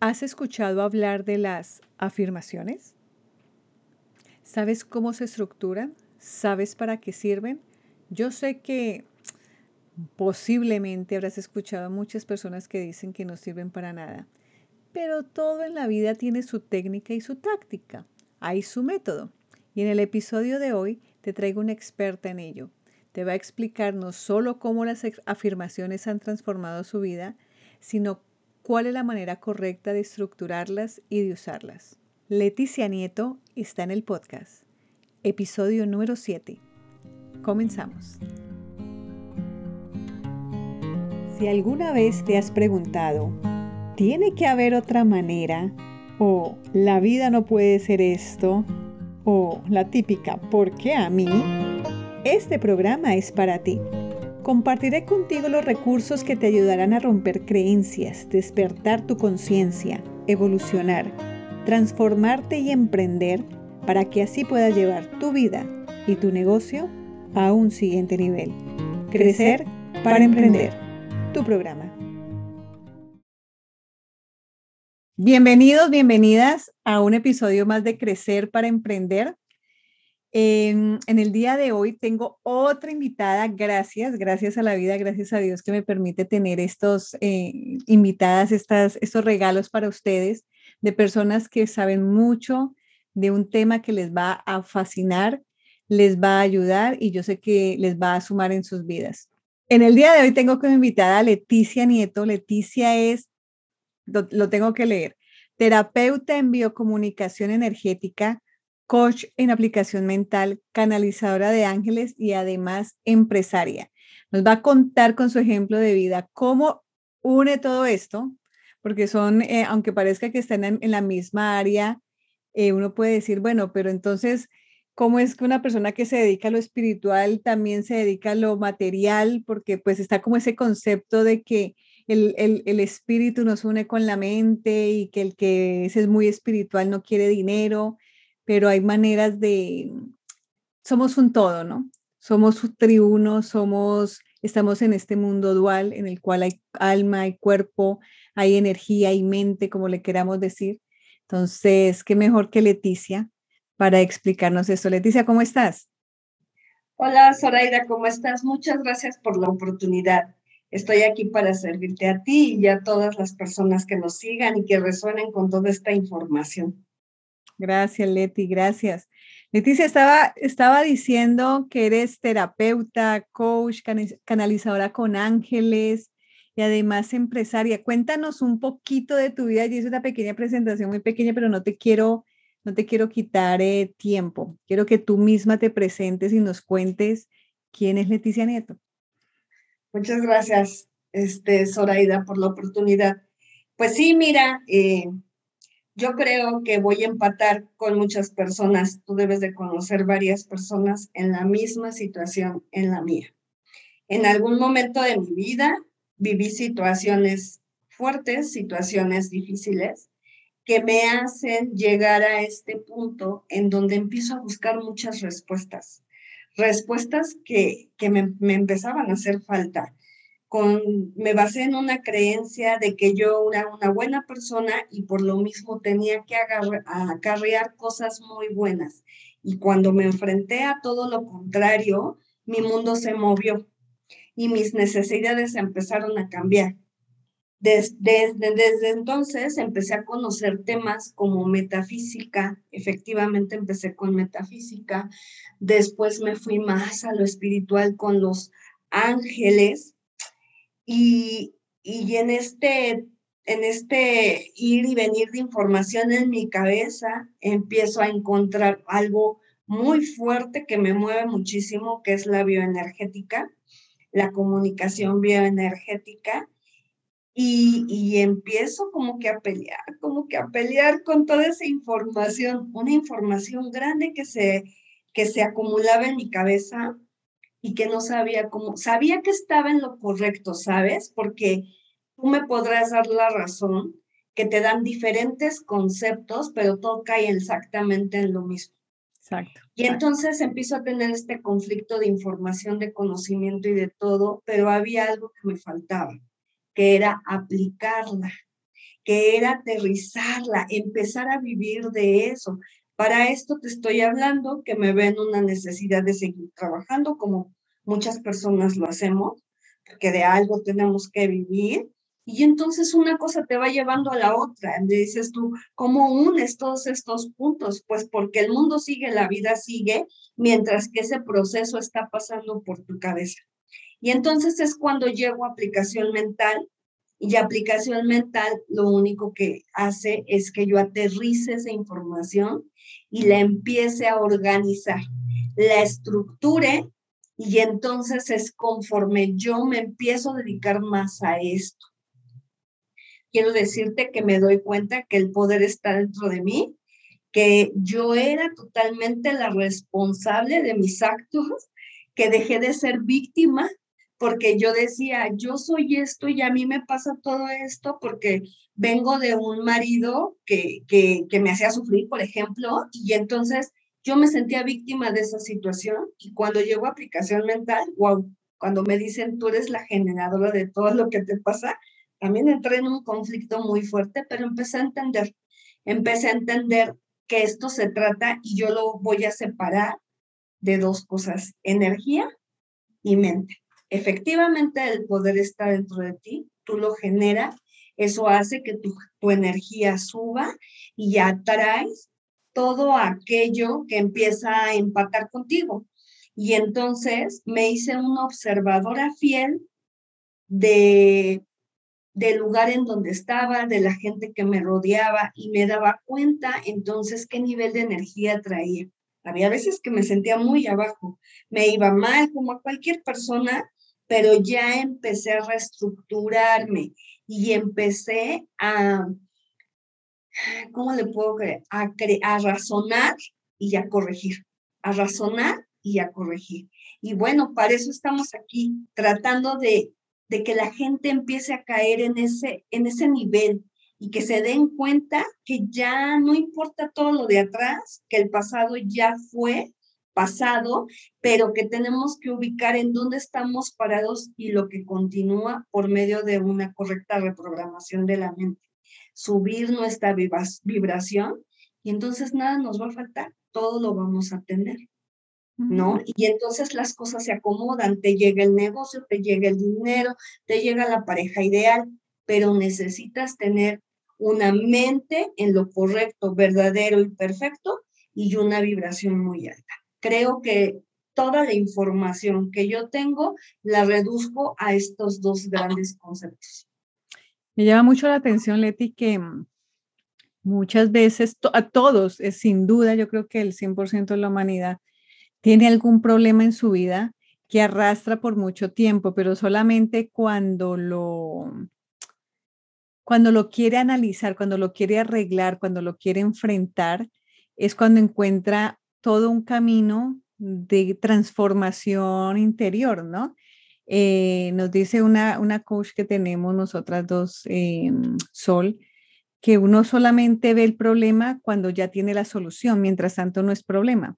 ¿Has escuchado hablar de las afirmaciones? ¿Sabes cómo se estructuran? ¿Sabes para qué sirven? Yo sé que posiblemente habrás escuchado a muchas personas que dicen que no sirven para nada, pero todo en la vida tiene su técnica y su táctica. Hay su método. Y en el episodio de hoy te traigo una experta en ello. Te va a explicar no solo cómo las afirmaciones han transformado su vida, sino cuál es la manera correcta de estructurarlas y de usarlas. Leticia Nieto está en el podcast, episodio número 7. Comenzamos. Si alguna vez te has preguntado, ¿tiene que haber otra manera? ¿O la vida no puede ser esto? ¿O la típica, ¿por qué a mí? Este programa es para ti. Compartiré contigo los recursos que te ayudarán a romper creencias, despertar tu conciencia, evolucionar, transformarte y emprender para que así puedas llevar tu vida y tu negocio a un siguiente nivel. Crecer para emprender. Tu programa. Bienvenidos, bienvenidas a un episodio más de Crecer para Emprender. En, el día de hoy tengo otra invitada, gracias, gracias a la vida, gracias a Dios que me permite tener estos eh, invitadas, estas, estos regalos para ustedes de personas que saben mucho de un tema que les va a fascinar, les va a ayudar y yo sé que les va a sumar en sus vidas. En el día de hoy tengo como invitada a Leticia Nieto. Leticia es, lo tengo que leer, terapeuta en biocomunicación energética coach en aplicación mental, canalizadora de ángeles y además empresaria. Nos va a contar con su ejemplo de vida cómo une todo esto, porque son, eh, aunque parezca que están en, la misma área, eh, uno puede decir, bueno, pero entonces, ¿cómo es que una persona que se dedica a lo espiritual también se dedica a lo material? Porque pues está como ese concepto de que el, el, el, espíritu nos une con la mente y que el que es muy espiritual no quiere dinero pero hay maneras de, somos un todo, ¿no? Somos triuno, somos, estamos en este mundo dual en el cual hay alma, hay cuerpo, hay energía, hay mente, como le queramos decir. Entonces, qué mejor que Leticia para explicarnos esto. Leticia, ¿cómo estás? Hola, Zoraida, ¿cómo estás? Muchas gracias por la oportunidad. Estoy aquí para servirte a ti y a todas las personas que nos sigan y que resuenen con toda esta información. Gracias, Leti, gracias. Leticia, estaba, estaba diciendo que eres terapeuta, coach, canalizadora con ángeles y además empresaria. Cuéntanos un poquito de tu vida. Y es una pequeña presentación, muy pequeña, pero no te quiero, no te quiero quitar eh, tiempo. Quiero que tú misma te presentes y nos cuentes quién es Leticia Nieto. Muchas gracias, este, Zoraida, por la oportunidad. Pues sí, mira, eh, yo creo que voy a empatar con muchas personas. Tú debes de conocer varias personas en la misma situación en la mía. En algún momento de mi vida viví situaciones fuertes, situaciones difíciles, que me hacen llegar a este punto en donde empiezo a buscar muchas respuestas. Respuestas que, que me, me empezaban a hacer falta me basé en una creencia de que yo era una buena persona y por lo mismo tenía que acarrear cosas muy buenas. Y cuando me enfrenté a todo lo contrario, mi mundo se movió y mis necesidades empezaron a cambiar. Desde, desde, desde, entonces empecé a conocer temas como metafísica, efectivamente empecé con metafísica, después me fui más a lo espiritual con los ángeles y, en, este, en este ir y venir de información en mi cabeza, empiezo a encontrar algo muy fuerte que me mueve muchísimo, que es la bioenergética, la comunicación bioenergética. Y, y, empiezo como que a pelear, como que a pelear con toda esa información, una información grande que se, que se acumulaba en mi cabeza y que no sabía cómo, sabía que estaba en lo correcto, ¿sabes? Porque tú me podrás dar la razón que te dan diferentes conceptos, pero todo cae exactamente en lo mismo. Exacto. Y entonces empiezo a tener este conflicto de información, de conocimiento y de todo, pero había algo que me faltaba, que era aplicarla. que era aterrizarla, empezar a vivir de eso. Para esto te estoy hablando que me ven una necesidad de seguir trabajando como muchas personas lo hacemos, porque de algo tenemos que vivir. Y entonces una cosa te va llevando a la otra. Le dices tú, ¿cómo unes todos estos puntos? Pues porque el mundo sigue, la vida sigue, mientras que ese proceso está pasando por tu cabeza. Y entonces es cuando llego a aplicación mental y aplicación mental lo único que hace es que yo aterrice esa información y la empiece a organizar, la estructure y entonces es conforme yo me empiezo a dedicar más a esto. Quiero decirte que me doy cuenta que el poder está dentro de mí, que yo era totalmente la responsable de mis actos, que dejé de ser víctima porque yo decía, yo soy esto y a mí me pasa todo esto porque vengo de un marido que, que, que, me hacía sufrir, por ejemplo, y entonces yo me sentía víctima de esa situación y cuando llego a aplicación mental, wow, cuando me dicen tú eres la generadora de todo lo que te pasa, también entré en un conflicto muy fuerte, pero empecé a entender, empecé a entender que esto se trata y yo lo voy a separar de dos cosas, energía y mente. Efectivamente, el poder está dentro de ti, tú lo generas, eso hace que tu, tu energía suba y atraes todo aquello que empieza a empatar contigo. Y entonces me hice una observadora fiel de del lugar en donde estaba, de la gente que me rodeaba y me daba cuenta entonces qué nivel de energía traía. Había veces que me sentía muy abajo, me iba mal como a cualquier persona pero ya empecé a reestructurarme y empecé a, ¿cómo le puedo creer? A, razonar y a corregir, a razonar y a corregir. Y bueno, para eso estamos aquí, tratando de, de que la gente empiece a caer en ese, en ese nivel y que se den cuenta que ya no importa todo lo de atrás, que el pasado ya fue pasado, pero que tenemos que ubicar en dónde estamos parados y lo que continúa por medio de una correcta reprogramación de la mente. Subir nuestra vibración y entonces nada nos va a faltar, todo lo vamos a tener. ¿No? Y entonces las cosas se acomodan, te llega el negocio, te llega el dinero, te llega la pareja ideal, pero necesitas tener una mente en lo correcto, verdadero y perfecto y una vibración muy alta creo que toda la información que yo tengo la reduzco a estos dos grandes conceptos. Me llama mucho la atención, Leti, que mm, muchas veces a todos, es sin duda, yo creo que el 100% de la humanidad tiene algún problema en su vida que arrastra por mucho tiempo, pero solamente cuando lo cuando lo quiere analizar, cuando lo quiere arreglar, cuando lo quiere enfrentar, es cuando encuentra todo un camino de transformación interior, ¿no? Eh, nos dice una, una coach que tenemos nosotras dos, eh, Sol, que uno solamente ve el problema cuando ya tiene la solución, mientras tanto no es problema.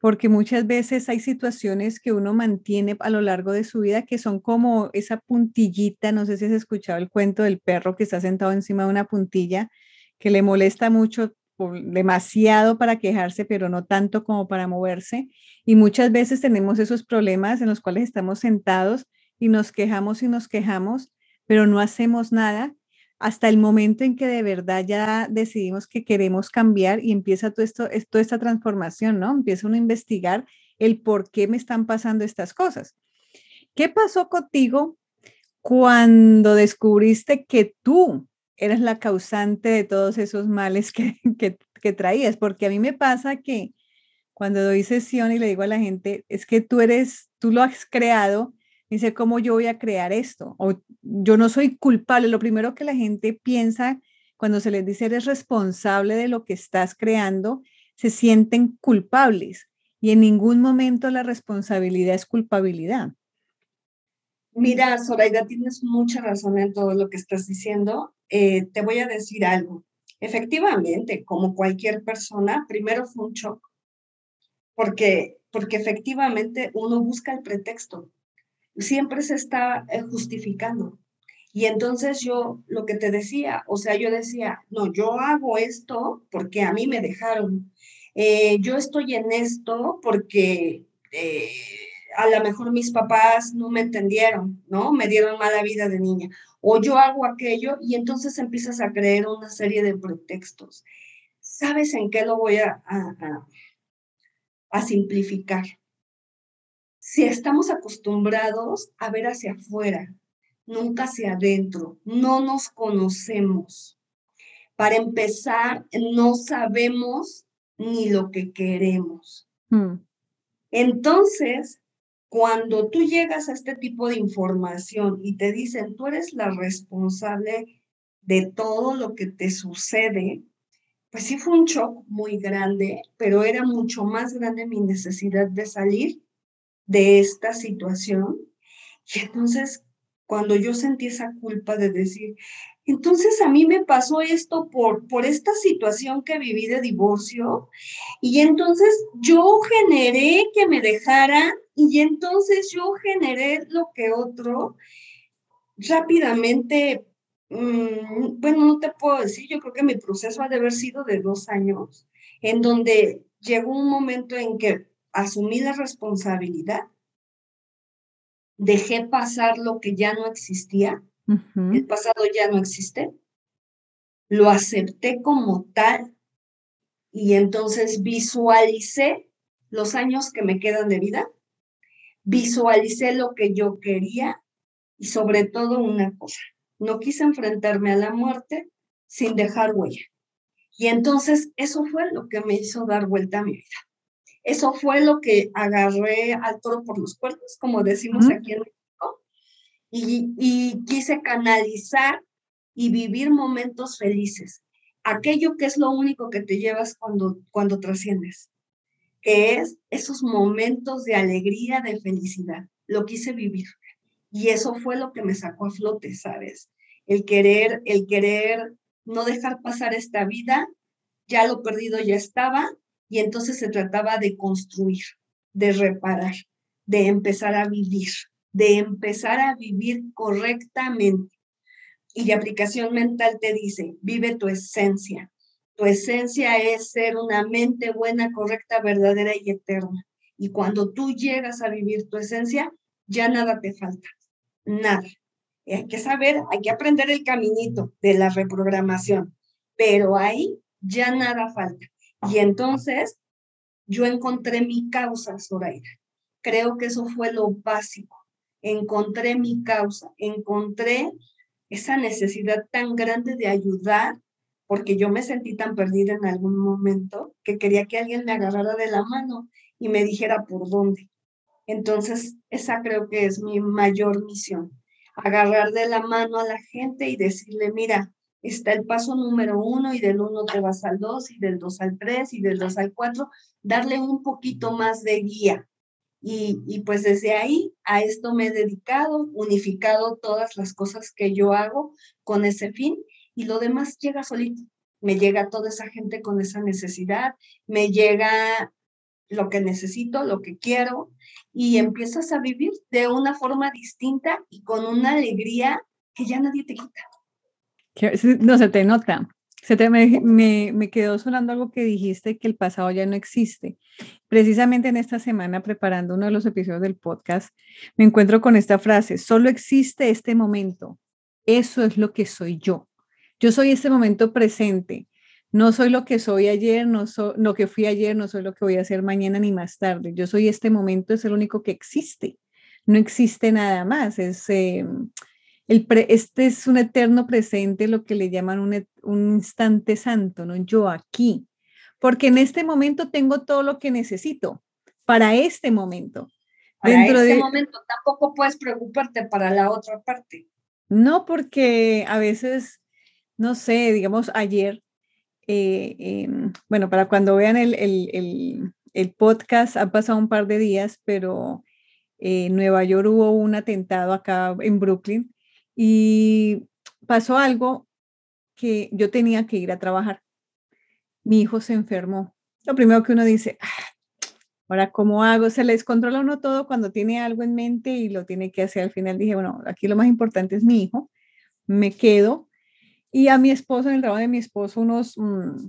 Porque muchas veces hay situaciones que uno mantiene a lo largo de su vida que son como esa puntillita, no sé si has escuchado el cuento del perro que está sentado encima de una puntilla, que le molesta mucho demasiado para quejarse, pero no tanto como para moverse. Y muchas veces tenemos esos problemas en los cuales estamos sentados y nos quejamos y nos quejamos, pero no hacemos nada hasta el momento en que de verdad ya decidimos que queremos cambiar y empieza todo esto, toda esta transformación, ¿no? Empieza uno a investigar el por qué me están pasando estas cosas. ¿Qué pasó contigo cuando descubriste que tú eres la causante de todos esos males que, que, traías, porque a mí me pasa que cuando doy sesión y le digo a la gente, es que tú eres, tú lo has creado, dice, ¿cómo yo voy a crear esto? O yo no soy culpable. Lo primero que la gente piensa cuando se les dice eres responsable de lo que estás creando, se sienten culpables y en ningún momento la responsabilidad es culpabilidad. Mira, Zoraida, tienes mucha razón en todo lo que estás diciendo. Eh, te voy a decir algo. Efectivamente, como cualquier persona, primero fue un shock, porque, porque efectivamente uno busca el pretexto, siempre se está eh, justificando. Y entonces yo, lo que te decía, o sea, yo decía, no, yo hago esto porque a mí me dejaron. Eh, yo estoy en esto porque a lo mejor mis papás no me entendieron, ¿no? Me dieron mala vida de niña. O yo hago aquello y entonces empiezas a creer una serie de pretextos. ¿Sabes en qué lo voy a, a, a simplificar? Si estamos acostumbrados a ver hacia afuera, nunca hacia adentro, no nos conocemos. Para empezar, no sabemos ni lo que queremos. Hmm. Entonces, cuando tú llegas a este tipo de información y te dicen, tú eres la responsable de todo lo que te sucede, pues sí fue un shock muy grande, pero era mucho más grande mi necesidad de salir de esta situación. Y entonces cuando yo sentí esa culpa de decir, entonces a mí me pasó esto por, por esta situación que viví de divorcio y entonces yo generé que me dejaran y entonces yo generé lo que otro rápidamente, mm, bueno, no te puedo decir, yo creo que mi proceso ha de haber sido de dos años, en donde llegó un momento en que asumí la responsabilidad dejé pasar lo que ya no existía, el pasado ya no existe, lo acepté como tal y entonces visualicé los años que me quedan de vida, visualicé lo que yo quería y sobre todo una cosa, no quise enfrentarme a la muerte sin dejar huella. Y entonces eso fue lo que me hizo dar vuelta a mi vida. Eso fue lo que agarré al toro por los cuernos, como decimos aquí en México, y, y quise canalizar y vivir momentos felices. Aquello que es lo único que te llevas cuando, cuando trasciendes, que es esos momentos de alegría, de felicidad. Lo quise vivir. Y eso fue lo que me sacó a flote, ¿sabes? El querer, el querer no dejar pasar esta vida, ya lo perdido ya estaba, y entonces se trataba de construir, de reparar, de empezar a vivir, de empezar a vivir correctamente. Y la aplicación mental te dice, vive tu esencia. Tu esencia es ser una mente buena, correcta, verdadera y eterna. Y cuando tú llegas a vivir tu esencia, ya nada te falta, nada. hay que saber, hay que aprender el caminito de la reprogramación, pero ahí ya nada falta. Y entonces yo encontré mi causa, Zoraida. Creo que eso fue lo básico. Encontré mi causa, encontré esa necesidad tan grande de ayudar, porque yo me sentí tan perdida en algún momento que quería que alguien me agarrara de la mano y me dijera por dónde. Entonces, esa creo que es mi mayor misión, agarrar de la mano a la gente y decirle, mira, está el paso número uno y del uno te vas al dos y del dos al tres y del dos al cuatro, darle un poquito más de guía. Y, y, pues desde ahí a esto me he dedicado, unificado todas las cosas que yo hago con ese fin y lo demás llega solito. Me llega toda esa gente con esa necesidad, me llega lo que necesito, lo que quiero y empiezas a vivir de una forma distinta y con una alegría que ya nadie te quita. No se te nota. Se te, me, me, quedó sonando algo que dijiste, que el pasado ya no existe. Precisamente en esta semana, preparando uno de los episodios del podcast, me encuentro con esta frase, solo existe este momento. Eso es lo que soy yo. Yo soy este momento presente. No soy lo que soy ayer, no soy lo que fui ayer, no soy lo que voy a hacer mañana ni más tarde. Yo soy este momento, es el único que existe. No existe nada más. Es, em, este es un eterno presente, lo que le llaman un, un, instante santo, ¿no? Yo aquí, porque en este momento tengo todo lo que necesito para este momento. Para Dentro este de... momento tampoco puedes preocuparte para la otra parte. No, porque a veces, no sé, digamos ayer, eh, em, bueno, para cuando vean el, el, el, podcast, ha pasado un par de días, pero en Nueva York hubo un atentado acá en Brooklyn y pasó algo que yo tenía que ir a trabajar. Mi hijo se enfermó. Lo primero que uno dice, ah, ahora, ¿cómo hago? Se le descontrola uno todo cuando tiene algo en mente y lo tiene que hacer. Al final dije, bueno, aquí lo más importante es mi hijo, me quedo. Y a mi esposo, en el trabajo de mi esposo, unos, mm,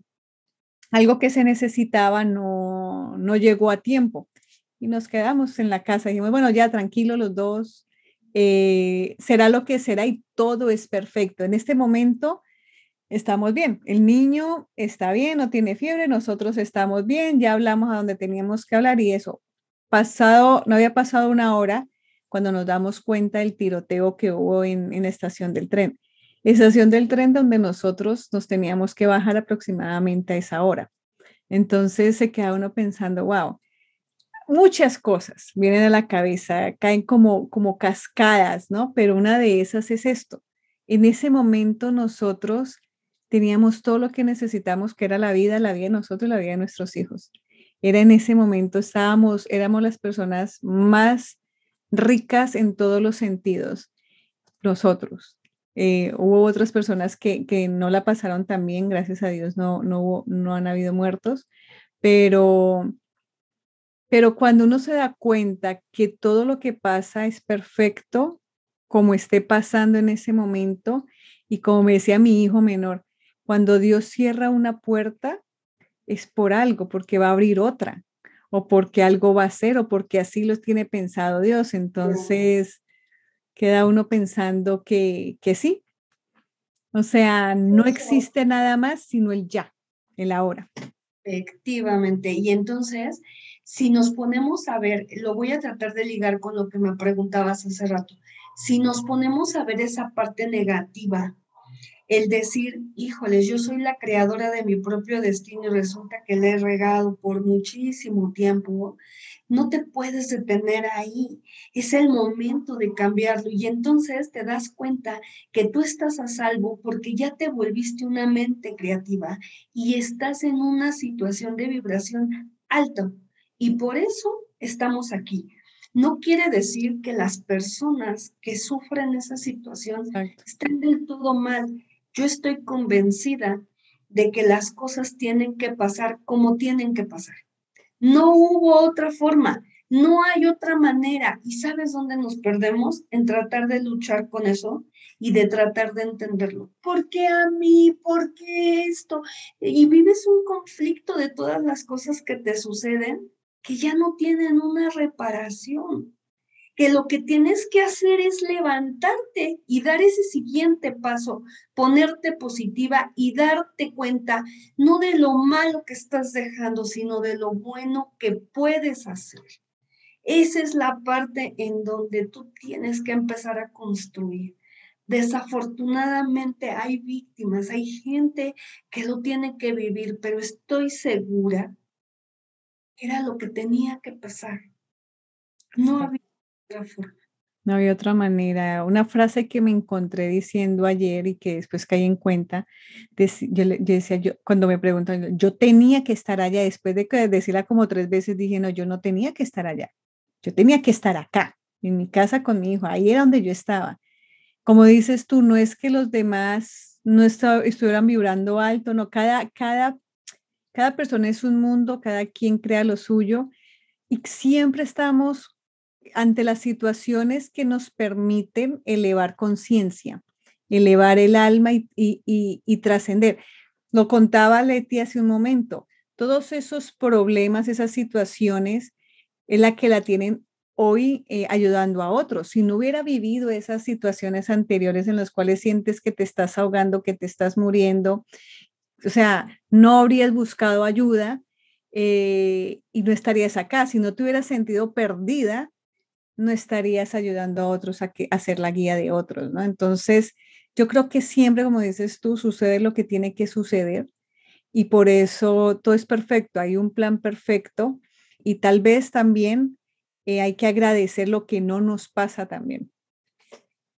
algo que se necesitaba no, no llegó a tiempo. Y nos quedamos en la casa. Dijimos, bueno, ya tranquilo los dos, eh, será lo que será y todo es perfecto. En este momento estamos bien. El niño está bien, no tiene fiebre, nosotros estamos bien, ya hablamos a donde teníamos que hablar y eso. Pasado, no había pasado una hora cuando nos damos cuenta del tiroteo que hubo en, en la estación del tren. Estación del tren donde nosotros nos teníamos que bajar aproximadamente a esa hora. Entonces se queda uno pensando, wow, muchas cosas vienen a la cabeza, caen como, como cascadas, ¿no? Pero una de esas es esto. En ese momento nosotros teníamos todo lo que necesitamos, que era la vida, la vida de nosotros y la vida de nuestros hijos. Era en ese momento, estábamos, éramos las personas más ricas en todos los sentidos, nosotros. Eh, hubo otras personas que, que, no la pasaron tan bien, gracias a Dios no, no, hubo, no han habido muertos, pero, pero cuando uno se da cuenta que todo lo que pasa es perfecto, como esté pasando en ese momento, y como me decía mi hijo menor, cuando Dios cierra una puerta, es por algo, porque va a abrir otra, o porque algo va a ser, o porque así lo tiene pensado Dios. Entonces, queda uno pensando que, que sí. O sea, no existe nada más sino el ya, el ahora. Efectivamente. Y entonces, si nos ponemos a ver, lo voy a tratar de ligar con lo que me preguntabas hace rato, si nos ponemos a ver esa parte negativa el decir, híjoles, yo soy la creadora de mi propio destino y resulta que le he regado por muchísimo tiempo, no te puedes detener ahí. Es el momento de cambiarlo y entonces te das cuenta que tú estás a salvo porque ya te volviste una mente creativa y estás en una situación de vibración alta. Y por eso estamos aquí. No quiere decir que las personas que sufren esa situación estén del todo mal yo estoy convencida de que las cosas tienen que pasar como tienen que pasar. No hubo otra forma, no hay otra manera. ¿Y sabes dónde nos perdemos? En tratar de luchar con eso y de tratar de entenderlo. ¿Por qué a mí? ¿Por qué esto? Y vives un conflicto de todas las cosas que te suceden que ya no tienen una reparación que lo que tienes que hacer es levantarte y dar ese siguiente paso, ponerte positiva y darte cuenta no de lo malo que estás dejando, sino de lo bueno que puedes hacer. Esa es la parte en donde tú tienes que empezar a construir. Desafortunadamente hay víctimas, hay gente que lo tiene que vivir, pero estoy segura que era lo que tenía que pasar. No había no había otra manera. Una frase que me encontré diciendo ayer y que después caí en cuenta, yo, decía, yo, cuando me preguntan, yo tenía que estar allá, después de decirla como tres veces, dije, no, yo no tenía que estar allá, yo tenía que estar acá, en mi casa con mi hijo, ahí era donde yo estaba. Como dices tú, no es que los demás no estuvieran vibrando alto, no, cada, cada, cada persona es un mundo, cada quien crea lo suyo. Y siempre estamos ante las situaciones que nos permiten elevar conciencia, elevar el alma y, trascender. Lo contaba Leti hace un momento, todos esos problemas, esas situaciones, es la que la tienen hoy eh, ayudando a otros. Si no hubiera vivido esas situaciones anteriores en las cuales sientes que te estás ahogando, que te estás muriendo, o sea, no habrías buscado ayuda eh, y no estarías acá. Si no te hubieras sentido perdida, no estarías ayudando a otros a, que, a la guía de otros, ¿no? Entonces, yo creo que siempre, como dices tú, sucede lo que tiene que suceder y por eso todo es perfecto, hay un plan perfecto y tal vez también eh, hay que agradecer lo que no nos pasa también.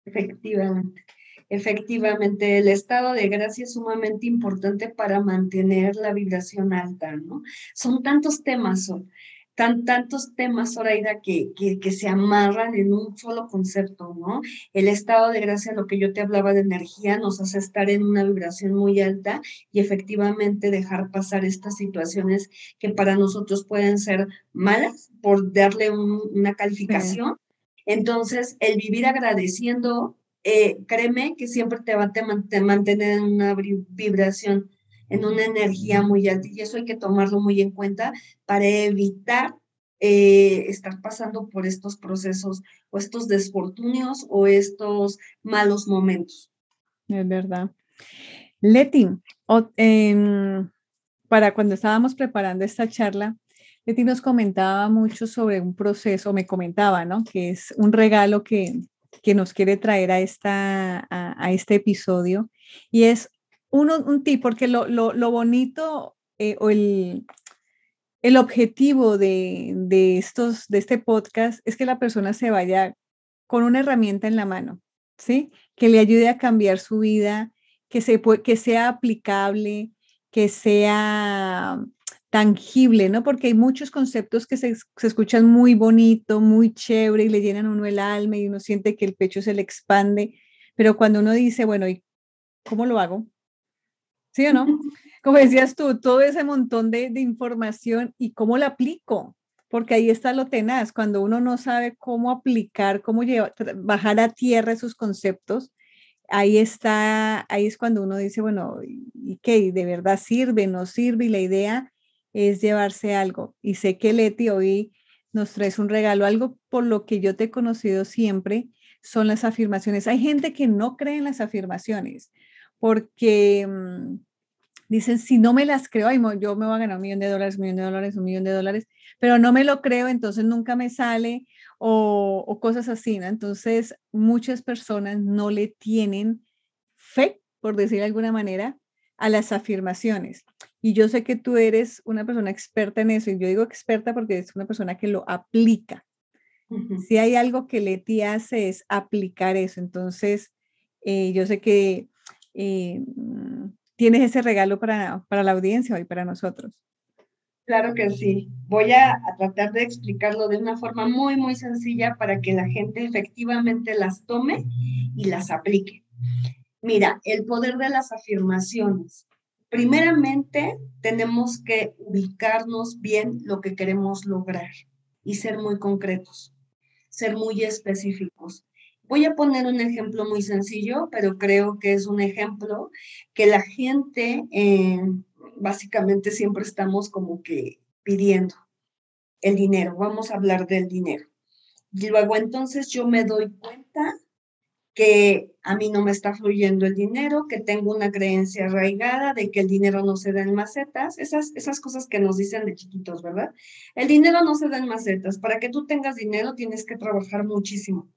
Efectivamente, efectivamente, el estado de gracia es sumamente importante para mantener la vibración alta, ¿no? Son tantos temas, son tan, tantos temas, Zoraida, que, que, que, se amarran en un solo concepto, ¿no? El estado de gracia, lo que yo te hablaba de energía, nos hace estar en una vibración muy alta y efectivamente dejar pasar estas situaciones que para nosotros pueden ser malas por darle una calificación. Entonces, el vivir agradeciendo eh, créeme que siempre te va a mantener en una vibración, en una energía muy alta y eso hay que tomarlo muy en cuenta para evitar eh, estar pasando por estos procesos o estos desfortunios o estos malos momentos. Es verdad. Leti, em, para cuando estábamos preparando esta charla, Leti nos comentaba mucho sobre un proceso, me comentaba, ¿no? Que es un regalo que, que nos quiere traer a, esta, a, este episodio. Y es uno, un tip, porque lo, lo, lo bonito eh, o el, el objetivo de, de, estos, de este podcast es que la persona se vaya con una herramienta en la mano, ¿sí? Que le ayude a cambiar su vida, que, se, que sea aplicable, que sea tangible, ¿no? Porque hay muchos conceptos que se, se, escuchan muy bonito, muy chévere y le llenan a uno el alma y uno siente que el pecho se le expande, pero cuando uno dice, bueno, ¿y cómo lo hago? ¿Sí o no? Como decías tú, todo ese montón de, de información y cómo la aplico, porque ahí está lo tenaz, cuando uno no sabe cómo aplicar, cómo llevar, bajar a tierra esos conceptos, ahí está, ahí es cuando uno dice, bueno, ¿y qué? ¿De verdad sirve? ¿No sirve? Y la idea es llevarse algo. Y sé que Leti hoy nos traes un regalo, algo por lo que yo te he conocido siempre, son las afirmaciones. Hay gente que no cree en las afirmaciones porque mm, dicen, si no me las creo, ay, yo me voy a ganar un millón de dólares, un millón de dólares, un millón de dólares, pero no me lo creo, entonces nunca me sale o, o cosas así, ¿no? Entonces, muchas personas no le tienen fe, por decir de alguna manera, a las afirmaciones. Y yo sé que tú eres una persona experta en eso, y yo digo experta porque es una persona que lo aplica. Si hay algo que Leti hace es aplicar eso. Entonces, eh, yo sé que mm, tienes ese regalo para, para la audiencia y para nosotros. Claro que sí. Voy a, a, tratar de explicarlo de una forma muy, muy sencilla para que la gente efectivamente las tome y las aplique. Mira, el poder de las afirmaciones. Primeramente, tenemos que ubicarnos bien lo que queremos lograr y ser muy concretos, ser muy específicos. Voy a poner un ejemplo muy sencillo, pero creo que es un ejemplo que la gente eh, básicamente siempre estamos como que pidiendo el dinero. Vamos a hablar del dinero. Y luego entonces yo me doy cuenta que a mí no me está fluyendo el dinero, que tengo una creencia arraigada de que el dinero no se da en macetas, esas, esas cosas que nos dicen de chiquitos, ¿verdad? El dinero no se da en macetas. Para que tú tengas dinero tienes que trabajar muchísimo.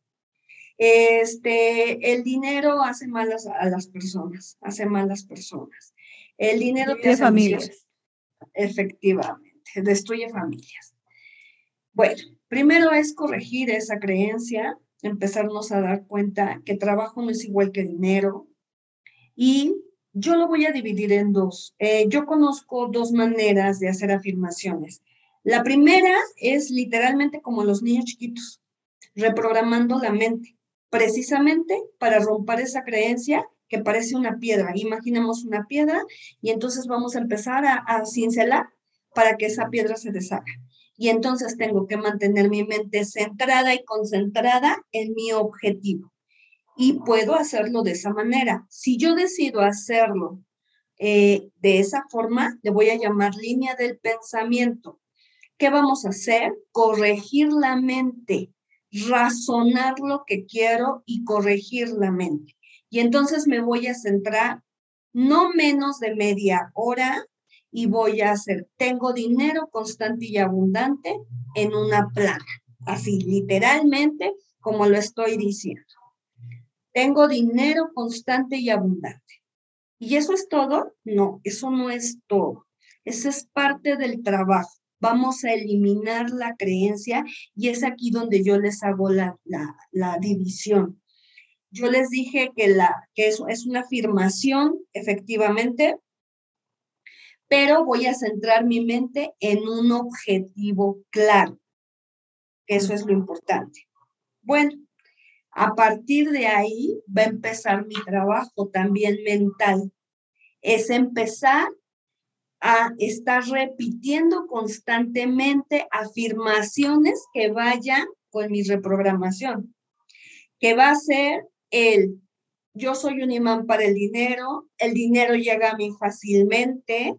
Este, el dinero hace malas a las personas, hace malas personas. El dinero destruye familias. Efectivamente, destruye familias. Bueno, primero es corregir esa creencia empezarnos a dar cuenta que trabajo no es igual que dinero. Y yo lo voy a dividir en dos. Eh, yo conozco dos maneras de hacer afirmaciones. La primera es literalmente como los niños chiquitos, reprogramando la mente, precisamente para romper esa creencia que parece una piedra. Imaginemos una piedra y entonces vamos a empezar a, cincelar para que esa piedra se deshaga y entonces tengo que mantener mi mente centrada y concentrada en mi objetivo. Y puedo hacerlo de esa manera. Si yo decido hacerlo eh, de esa forma, le voy a llamar línea del pensamiento. ¿Qué vamos a hacer? Corregir la mente, razonar lo que quiero y corregir la mente. Y entonces me voy a centrar no menos de media hora y voy a hacer, tengo dinero constante y abundante en una plana, así literalmente como lo estoy diciendo. Tengo dinero constante y abundante. ¿Y eso es todo? No, eso no es todo. Eso es parte del trabajo. Vamos a eliminar la creencia y es aquí donde yo les hago la, la, división. Yo les dije que, la, que eso es una afirmación, efectivamente, pero voy a centrar mi mente en un objetivo claro. Eso es lo importante. Bueno, a partir de ahí va a empezar mi trabajo también mental. Es empezar a estar repitiendo constantemente afirmaciones que vayan con mi reprogramación, que va a ser el yo soy un imán para el dinero, el dinero llega a mí fácilmente,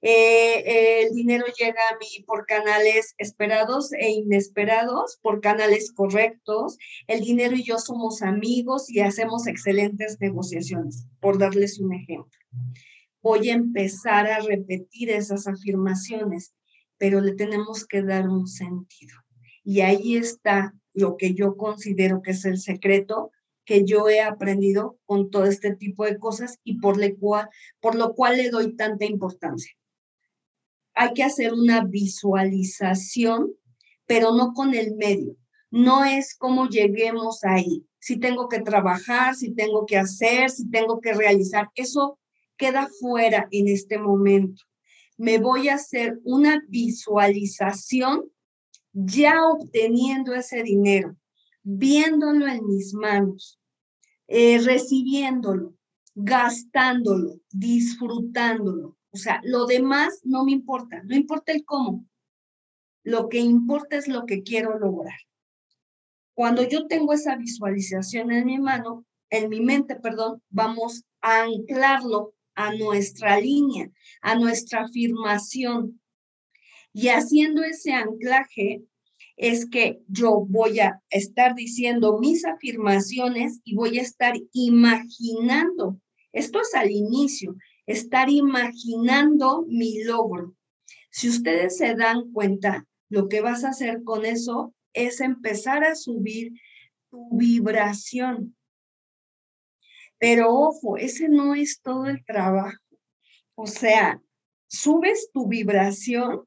eh, el dinero llega a mí por canales esperados e inesperados, por canales correctos. El dinero y yo somos amigos y hacemos excelentes negociaciones, por darles un ejemplo. Voy a empezar a repetir esas afirmaciones, pero le tenemos que dar un sentido. Y ahí está lo que yo considero que es el secreto que yo he aprendido con todo este tipo de cosas y por, por lo cual le doy tanta importancia hay que hacer una visualización, pero no con el medio. No es como lleguemos ahí. Si tengo que trabajar, si tengo que hacer, si tengo que realizar, eso queda fuera en este momento. Me voy a hacer una visualización ya obteniendo ese dinero, viéndolo en mis manos, eh, recibiéndolo, gastándolo, disfrutándolo. O sea, lo demás no me importa, no importa el cómo. Lo que importa es lo que quiero lograr. Cuando yo tengo esa visualización en mi mano, en mi mente, perdón, vamos a anclarlo a nuestra línea, a nuestra afirmación. Y haciendo ese anclaje es que yo voy a estar diciendo mis afirmaciones y voy a estar imaginando. Esto es al inicio estar imaginando mi logro. Si ustedes se dan cuenta, lo que vas a hacer con eso es empezar a subir tu vibración. Pero ojo, ese no es todo el trabajo. O sea, subes tu vibración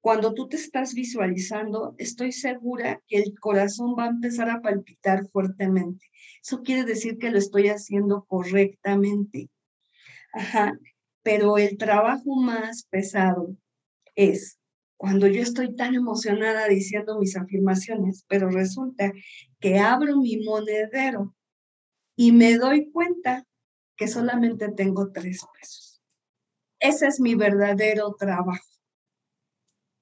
cuando tú te estás visualizando, estoy segura que el corazón va a empezar a palpitar fuertemente. Eso quiere decir que lo estoy haciendo correctamente. Ajá, pero el trabajo más pesado es cuando yo estoy tan emocionada diciendo mis afirmaciones, pero resulta que abro mi monedero y me doy cuenta que solamente tengo tres pesos. Ese es mi verdadero trabajo,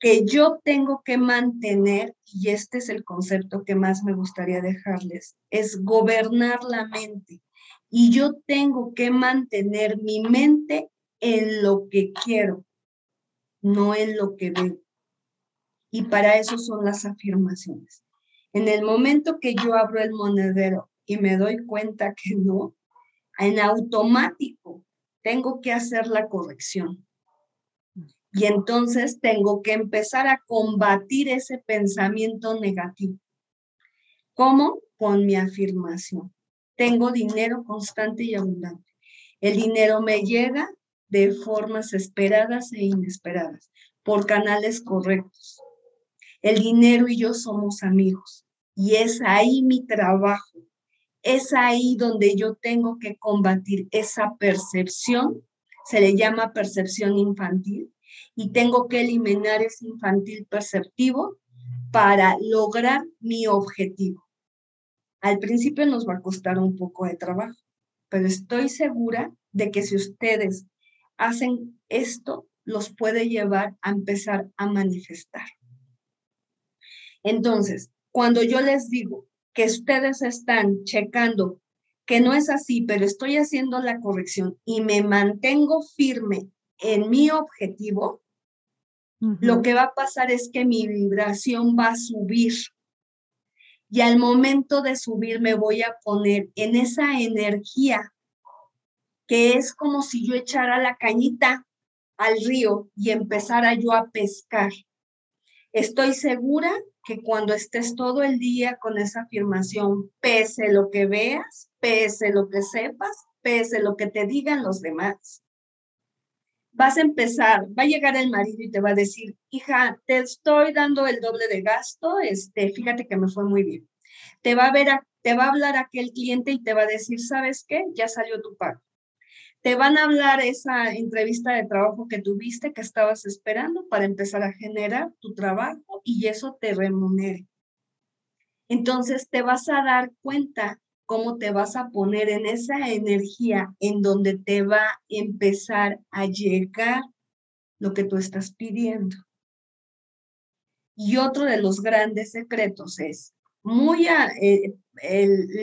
que yo tengo que mantener, y este es el concepto que más me gustaría dejarles, es gobernar la mente y yo tengo que mantener mi mente en lo que quiero, no en lo que veo. Y para eso son las afirmaciones. En el momento que yo abro el monedero y me doy cuenta que no, en automático tengo que hacer la corrección. Y entonces tengo que empezar a combatir ese pensamiento negativo. ¿Cómo? Con mi afirmación tengo dinero constante y abundante. El dinero me llega de formas esperadas e inesperadas, por canales correctos. El dinero y yo somos amigos y es ahí mi trabajo. Es ahí donde yo tengo que combatir esa percepción, se le llama percepción infantil, y tengo que eliminar ese infantil perceptivo para lograr mi objetivo. Al principio nos va a costar un poco de trabajo, pero estoy segura de que si ustedes hacen esto, los puede llevar a empezar a manifestar. Entonces, cuando yo les digo que ustedes están checando que no es así, pero estoy haciendo la corrección y me mantengo firme en mi objetivo, lo que va a pasar es que mi vibración va a subir y al momento de subir me voy a poner en esa energía que es como si yo echara la cañita al río y empezara yo a pescar. Estoy segura que cuando estés todo el día con esa afirmación, pese lo que veas, pese lo que sepas, pese lo que te digan los demás, vas a empezar, va a llegar el marido y te va a decir, hija, te estoy dando el doble de gasto, este, fíjate que me fue muy bien. Te va a ver, te va a hablar aquel cliente y te va a decir, ¿sabes qué? Ya salió tu pago. Te van a hablar esa entrevista de trabajo que tuviste, que estabas esperando para empezar a generar tu trabajo y eso te remunere. Entonces te vas a dar cuenta cómo te vas a poner en esa energía en donde te va a empezar a llegar lo que tú estás pidiendo. Y otro de los grandes secretos es muy a, eh,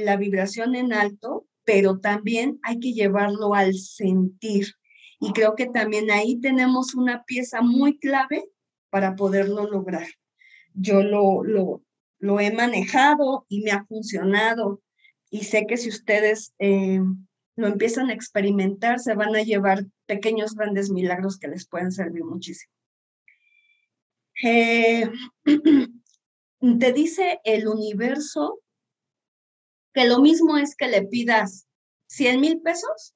la vibración en alto, pero también hay que llevarlo al sentir. Y creo que también ahí tenemos una pieza muy clave para poderlo lograr. Yo lo, lo, lo he manejado y me ha funcionado. Y sé que si ustedes eh, lo empiezan a experimentar, se van a llevar pequeños, grandes milagros que les pueden servir muchísimo. Eh, te dice el universo que lo mismo es que le pidas 100 mil pesos,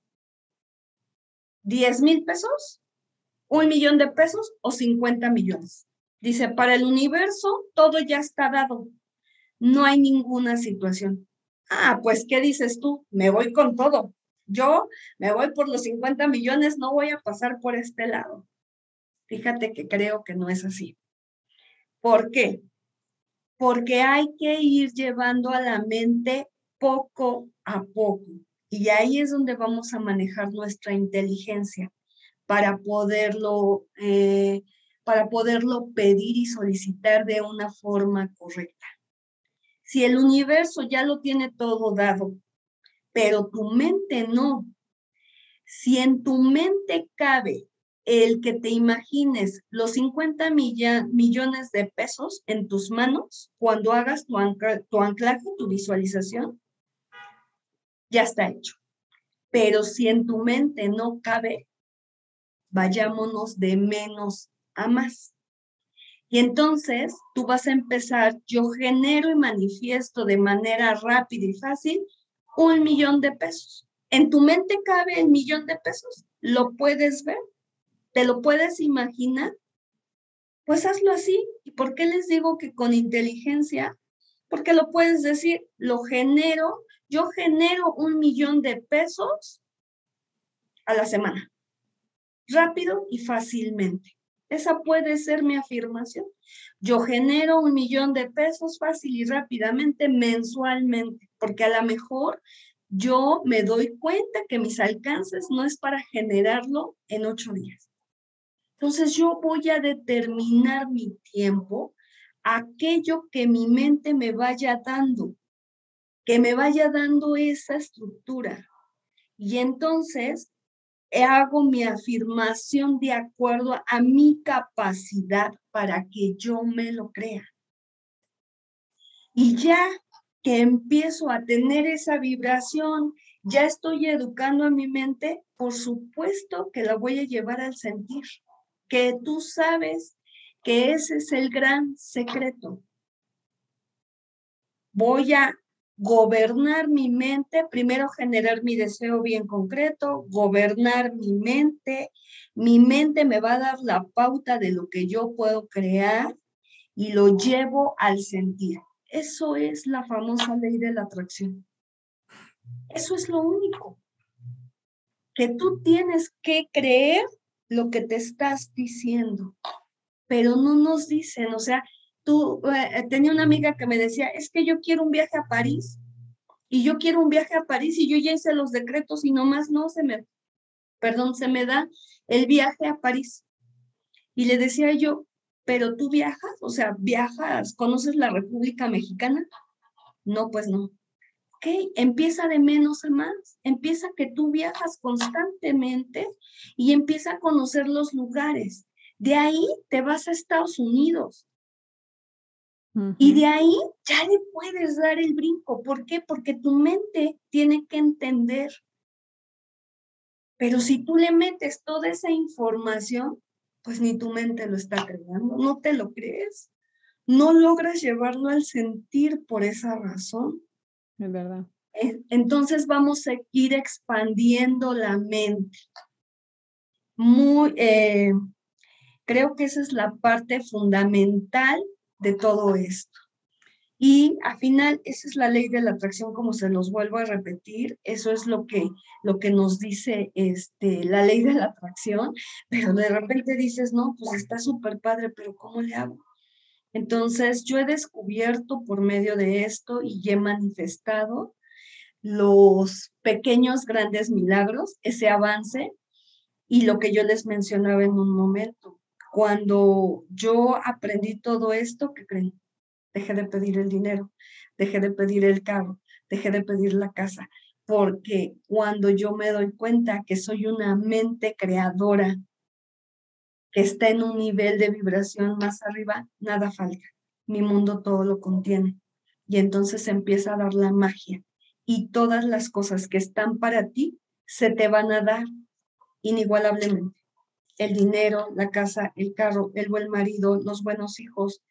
10 mil pesos, un millón de pesos o 50 millones. Dice, para el universo todo ya está dado, no hay ninguna situación. Ah, pues, ¿qué dices tú? Me voy con todo. Yo me voy por los 50 millones, no voy a pasar por este lado. Fíjate que creo que no es así. ¿Por qué? Porque hay que ir llevando a la mente poco a poco. Y ahí es donde vamos a manejar nuestra inteligencia para poderlo, eh, para poderlo pedir y solicitar de una forma correcta. Si el universo ya lo tiene todo dado, pero tu mente no. Si en tu mente cabe el que te imagines los 50 millones de pesos en tus manos cuando hagas tu, tu anclaje, tu visualización, ya está hecho. Pero si en tu mente no cabe, vayámonos de menos a más. Y entonces tú vas a empezar, yo genero y manifiesto de manera rápida y fácil un millón de pesos. ¿En tu mente cabe el millón de pesos? ¿Lo puedes ver? ¿Te lo puedes imaginar? Pues hazlo así. ¿Y por qué les digo que con inteligencia? Porque lo puedes decir, lo genero, yo genero un millón de pesos a la semana, rápido y fácilmente. Esa puede ser mi afirmación. Yo genero un millón de pesos fácil y rápidamente mensualmente, porque a lo mejor yo me doy cuenta que mis alcances no es para generarlo en ocho días. Entonces yo voy a determinar mi tiempo, aquello que mi mente me vaya dando, que me vaya dando esa estructura. Y entonces hago mi afirmación de acuerdo a mi capacidad para que yo me lo crea. Y ya que empiezo a tener esa vibración, ya estoy educando a mi mente, por supuesto que la voy a llevar al sentir, que tú sabes que ese es el gran secreto. Voy a gobernar mi mente, primero generar mi deseo bien concreto, gobernar mi mente, mi mente me va a dar la pauta de lo que yo puedo crear y lo llevo al sentir. Eso es la famosa ley de la atracción. Eso es lo único. Que tú tienes que creer lo que te estás diciendo, pero no nos dicen, o sea, tú, eh, tenía una amiga que me decía, es que yo quiero un viaje a París y yo quiero un viaje a París y yo ya hice los decretos y nomás no se me, perdón, se me da el viaje a París. Y le decía yo, pero tú viajas, o sea, viajas, ¿conoces la República Mexicana? No, pues no. Ok, empieza de menos a más, empieza que tú viajas constantemente y empieza a conocer los lugares. De ahí te vas a Estados Unidos, y de ahí ya le puedes dar el brinco. ¿Por qué? Porque tu mente tiene que entender. Pero si tú le metes toda esa información, pues ni tu mente lo está creando, no te lo crees. No logras llevarlo al sentir por esa razón. Es verdad. Entonces vamos a ir expandiendo la mente. Muy, eh, creo que esa es la parte fundamental de todo esto. Y al final, esa es la ley de la atracción, como se los vuelvo a repetir, eso es lo que, lo que nos dice este, la ley de la atracción, pero de repente dices, no, pues está súper padre, pero ¿cómo le hago? Entonces, yo he descubierto por medio de esto y he manifestado los pequeños, grandes milagros, ese avance y lo que yo les mencionaba en un momento, cuando yo aprendí todo esto, ¿qué creen? dejé de pedir el dinero, dejé de pedir el carro, dejé de pedir la casa, porque cuando yo me doy cuenta que soy una mente creadora, que está en un nivel de vibración más arriba, nada falta. Mi mundo todo lo contiene. Y entonces empieza a dar la magia. Y todas las cosas que están para ti se te van a dar inigualablemente. El dinero, la casa, el carro, el buen marido, los buenos hijos.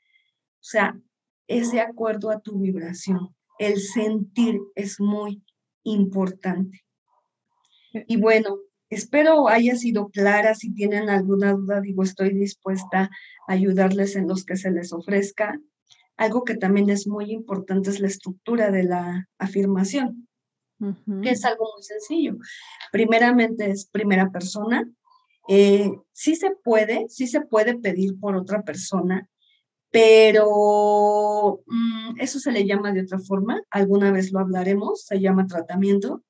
O sea, es de acuerdo a tu vibración. El sentir es muy importante. Y bueno, espero haya sido clara. Si tienen alguna duda, digo, estoy dispuesta a ayudarles en los que se les ofrezca. Algo que también es muy importante es la estructura de la afirmación, que es algo muy sencillo. Primeramente es primera persona. Eh, sí se puede, sí se puede pedir por otra persona, pero mm, eso se le llama de otra forma, alguna vez lo hablaremos, se llama tratamiento,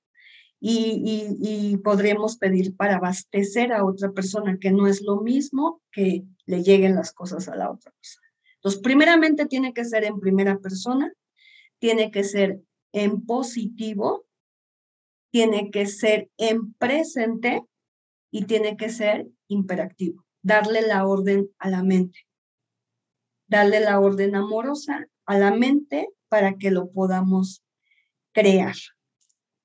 y, y, podremos pedir para abastecer a otra persona, que no es lo mismo que le lleguen las cosas a la otra persona. Entonces, primeramente tiene que ser en primera persona, tiene que ser en positivo, tiene que ser en presente y tiene que ser imperativo, darle la orden a la mente darle la orden amorosa a la mente para que lo podamos crear.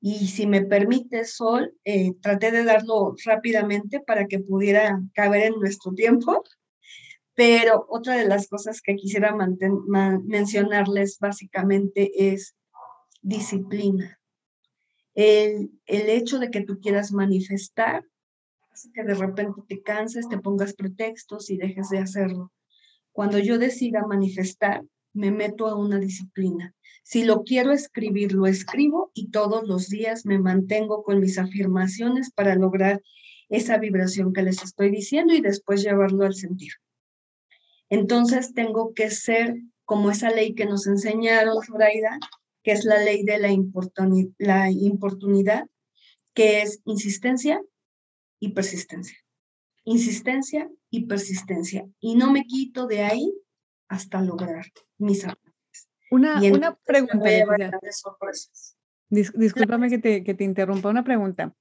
Y si me permite, Sol, eh, traté de darlo rápidamente para que pudiera caber en nuestro tiempo, pero otra de las cosas que quisiera mencionarles básicamente es disciplina. El, el hecho de que tú quieras manifestar que de repente te canses, te pongas pretextos y dejes de hacerlo. Cuando yo decida manifestar, me meto a una disciplina. Si lo quiero escribir, lo escribo y todos los días me mantengo con mis afirmaciones para lograr esa vibración que les estoy diciendo y después llevarlo al sentir. Entonces tengo que ser como esa ley que nos enseñaron, Zoraida, que es la ley de la importunidad, que es insistencia y persistencia insistencia y persistencia. Y no me quito de ahí hasta lograr mis avances. Una, una pregunta. discúlpame que te, que te interrumpa una pregunta.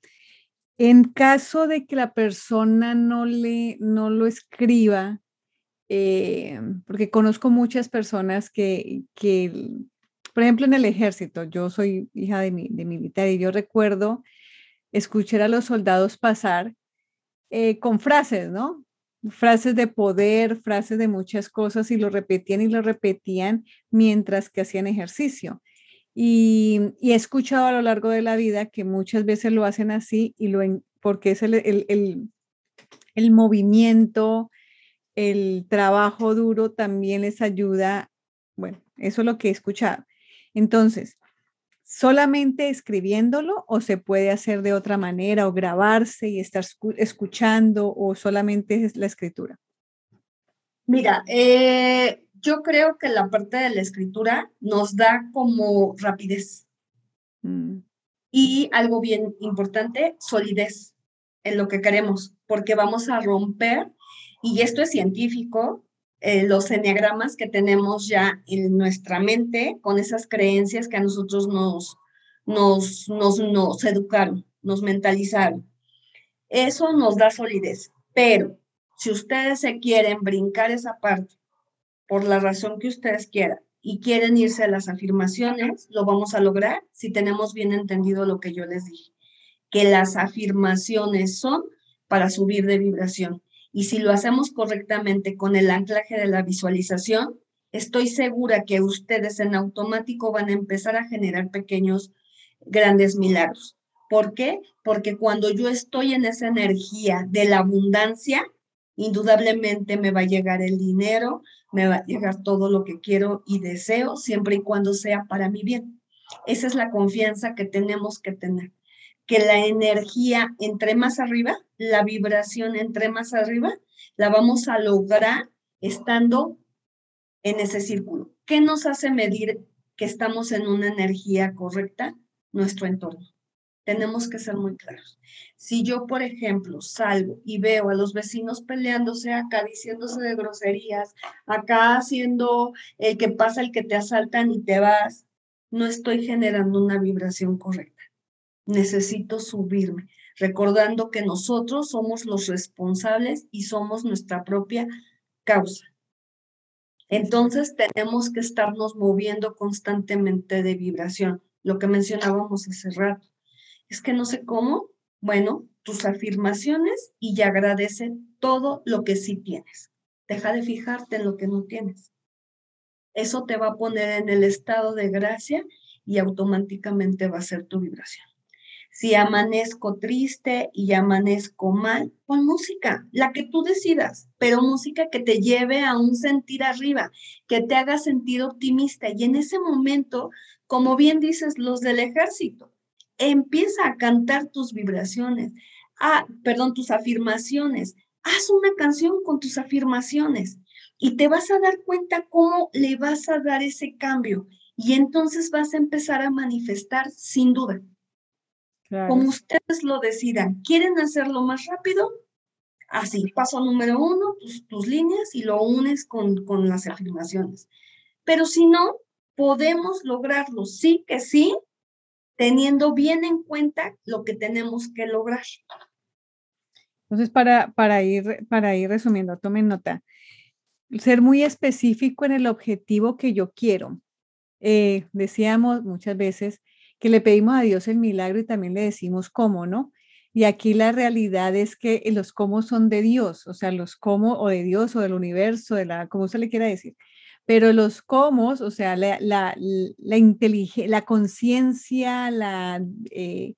En caso de que la persona no, le, no lo escriba, eh, porque conozco muchas personas que, que, por ejemplo, en el ejército, yo soy hija de, de militar y yo recuerdo escuchar a los soldados pasar eh, con frases, ¿no? Frases de poder, frases de muchas cosas y lo repetían y lo repetían mientras que hacían ejercicio. Y, he escuchado a lo largo de la vida que muchas veces lo hacen así y lo porque es el, el, el movimiento, el trabajo duro también les ayuda. Bueno, eso es lo que he escuchado. Entonces, solamente escribiéndolo o se puede hacer de otra manera o grabarse y estar escuchando o solamente es la escritura? Mira, eh, yo creo que la parte de la escritura nos da como rapidez mm. y algo bien importante, solidez en lo que queremos, porque vamos a romper, y esto es científico, eh, los enneagramas que tenemos ya en nuestra mente con esas creencias que a nosotros nos, nos, nos, nos educaron, nos mentalizaron. Eso nos da solidez, pero si ustedes se quieren brincar esa parte por la razón que ustedes quieran y quieren irse a las afirmaciones, lo vamos a lograr si tenemos bien entendido lo que yo les dije, que las afirmaciones son para subir de vibración y si lo hacemos correctamente con el anclaje de la visualización, estoy segura que ustedes en automático van a empezar a generar pequeños, grandes milagros. ¿Por qué? Porque cuando yo estoy en esa energía de la abundancia, indudablemente me va a llegar el dinero, me va a llegar todo lo que quiero y deseo, siempre y cuando sea para mi bien. Esa es la confianza que tenemos que tener que la energía entre más arriba, la vibración entre más arriba, la vamos a lograr estando en ese círculo. ¿Qué nos hace medir que estamos en una energía correcta? Nuestro entorno. tenemos que ser muy claros. Si yo, por ejemplo, salgo y veo a los vecinos peleándose acá, diciéndose de groserías, acá haciendo el que pasa, el que te asaltan y te vas, no estoy generando una vibración correcta. Necesito subirme, recordando que nosotros somos los responsables y somos nuestra propia causa. Entonces tenemos que estarnos moviendo constantemente de vibración, lo que mencionábamos hace rato. Es que no sé cómo, bueno, tus afirmaciones y agradece todo lo que sí tienes. Deja de fijarte en lo que no tienes. Eso te va a poner en el estado de gracia y automáticamente va a ser tu vibración. Si amanezco triste y amanezco mal, pon música, la que tú decidas, pero música que te lleve a un sentir arriba, que te haga sentir optimista. Y en ese momento, como bien dices, los del ejército, empieza a cantar tus vibraciones, ah, perdón, tus afirmaciones. Haz una canción con tus afirmaciones y te vas a dar cuenta cómo le vas a dar ese cambio. Y entonces vas a empezar a manifestar sin duda. Como ustedes lo decidan, ¿quieren hacerlo más rápido? Así, paso número uno, tus, líneas y lo unes con, con las afirmaciones. Pero si no, podemos lograrlo, sí que sí, teniendo bien en cuenta lo que tenemos que lograr. Entonces, para, para, ir, para ir resumiendo, tomen nota. Ser muy específico en el objetivo que yo quiero. Eh, decíamos muchas veces que le pedimos a Dios el milagro y también le decimos cómo, ¿no? Y aquí la realidad es que los cómo son de Dios, o sea, los cómo o de Dios o del universo, de la, como se le quiera decir. Pero los cómo, o sea, la, la, la, la conciencia, la, eh,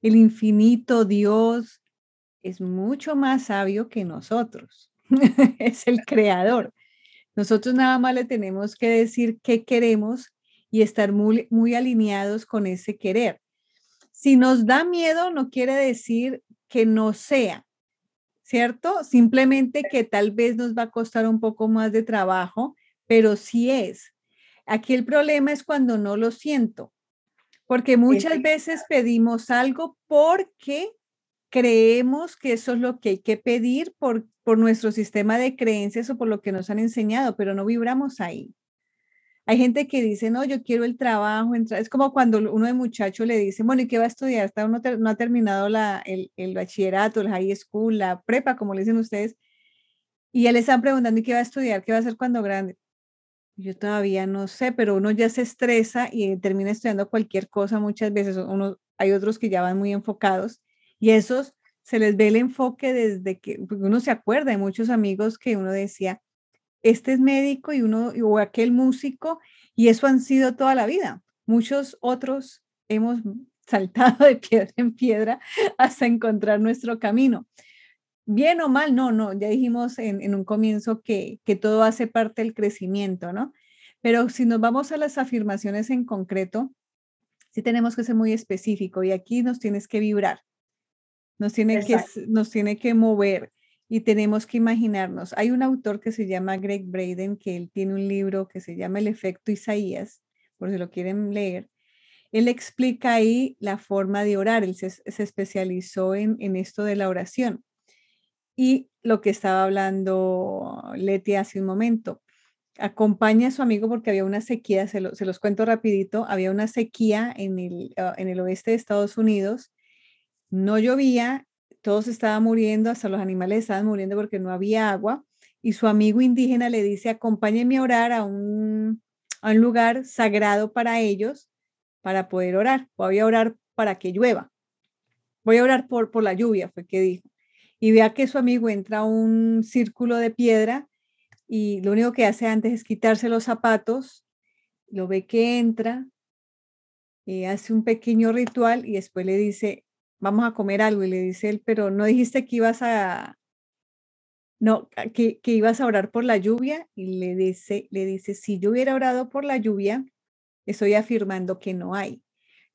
el infinito Dios es mucho más sabio que nosotros. es el creador. Nosotros nada más le tenemos que decir qué queremos y estar muy, muy alineados con ese querer. Si nos da miedo, no quiere decir que no sea, ¿cierto? Simplemente que tal vez nos va a costar un poco más de trabajo, pero sí es. Aquí el problema es cuando no lo siento, porque muchas veces pedimos algo porque creemos que eso es lo que hay que pedir por, por nuestro sistema de creencias o por lo que nos han enseñado, pero no vibramos ahí. Hay gente que dice, no, yo quiero el trabajo, es como cuando uno de muchacho le dice, bueno, ¿y qué va a estudiar? Está uno no ha terminado la, el, el, bachillerato, el high school, la prepa, como le dicen ustedes, y ya le están preguntando, ¿y qué va a estudiar? ¿Qué va a hacer cuando grande? Yo todavía no sé, pero uno ya se estresa y termina estudiando cualquier cosa muchas veces. Uno, hay otros que ya van muy enfocados y esos se les ve el enfoque desde que uno se acuerda de muchos amigos que uno decía, este es médico y uno o aquel músico y eso han sido toda la vida. Muchos otros hemos saltado de piedra en piedra hasta encontrar nuestro camino. Bien o mal, no, no, ya dijimos en, un comienzo que, que todo hace parte del crecimiento, ¿no? Pero si nos vamos a las afirmaciones en concreto, sí tenemos que ser muy específico y aquí nos tienes que vibrar, nos tiene, que, nos tiene que mover y tenemos que imaginarnos. Hay un autor que se llama Greg Braden, que él tiene un libro que se llama El efecto Isaías, por si lo quieren leer. Él explica ahí la forma de orar, él se, especializó en, en, esto de la oración. Y lo que estaba hablando Leti hace un momento, acompaña a su amigo porque había una sequía, se, se los cuento rapidito, había una sequía en el, ah, en el oeste de Estados Unidos, no llovía todos estaban muriendo, hasta los animales estaban muriendo porque no había agua. Y su amigo indígena le dice, acompáñenme a orar a un, a un lugar sagrado para ellos para poder orar. Voy a orar para que llueva. Voy a orar por, por la lluvia, fue que dijo. Y vea que su amigo entra a un círculo de piedra y lo único que hace antes es quitarse los zapatos, lo ve que entra, y hace un pequeño ritual y después le dice, vamos a comer algo. Y le dice él, pero no dijiste que ibas a, no, que, que ibas a orar por la lluvia. Y le dice, le dice, si yo hubiera orado por la lluvia, estoy afirmando que no hay.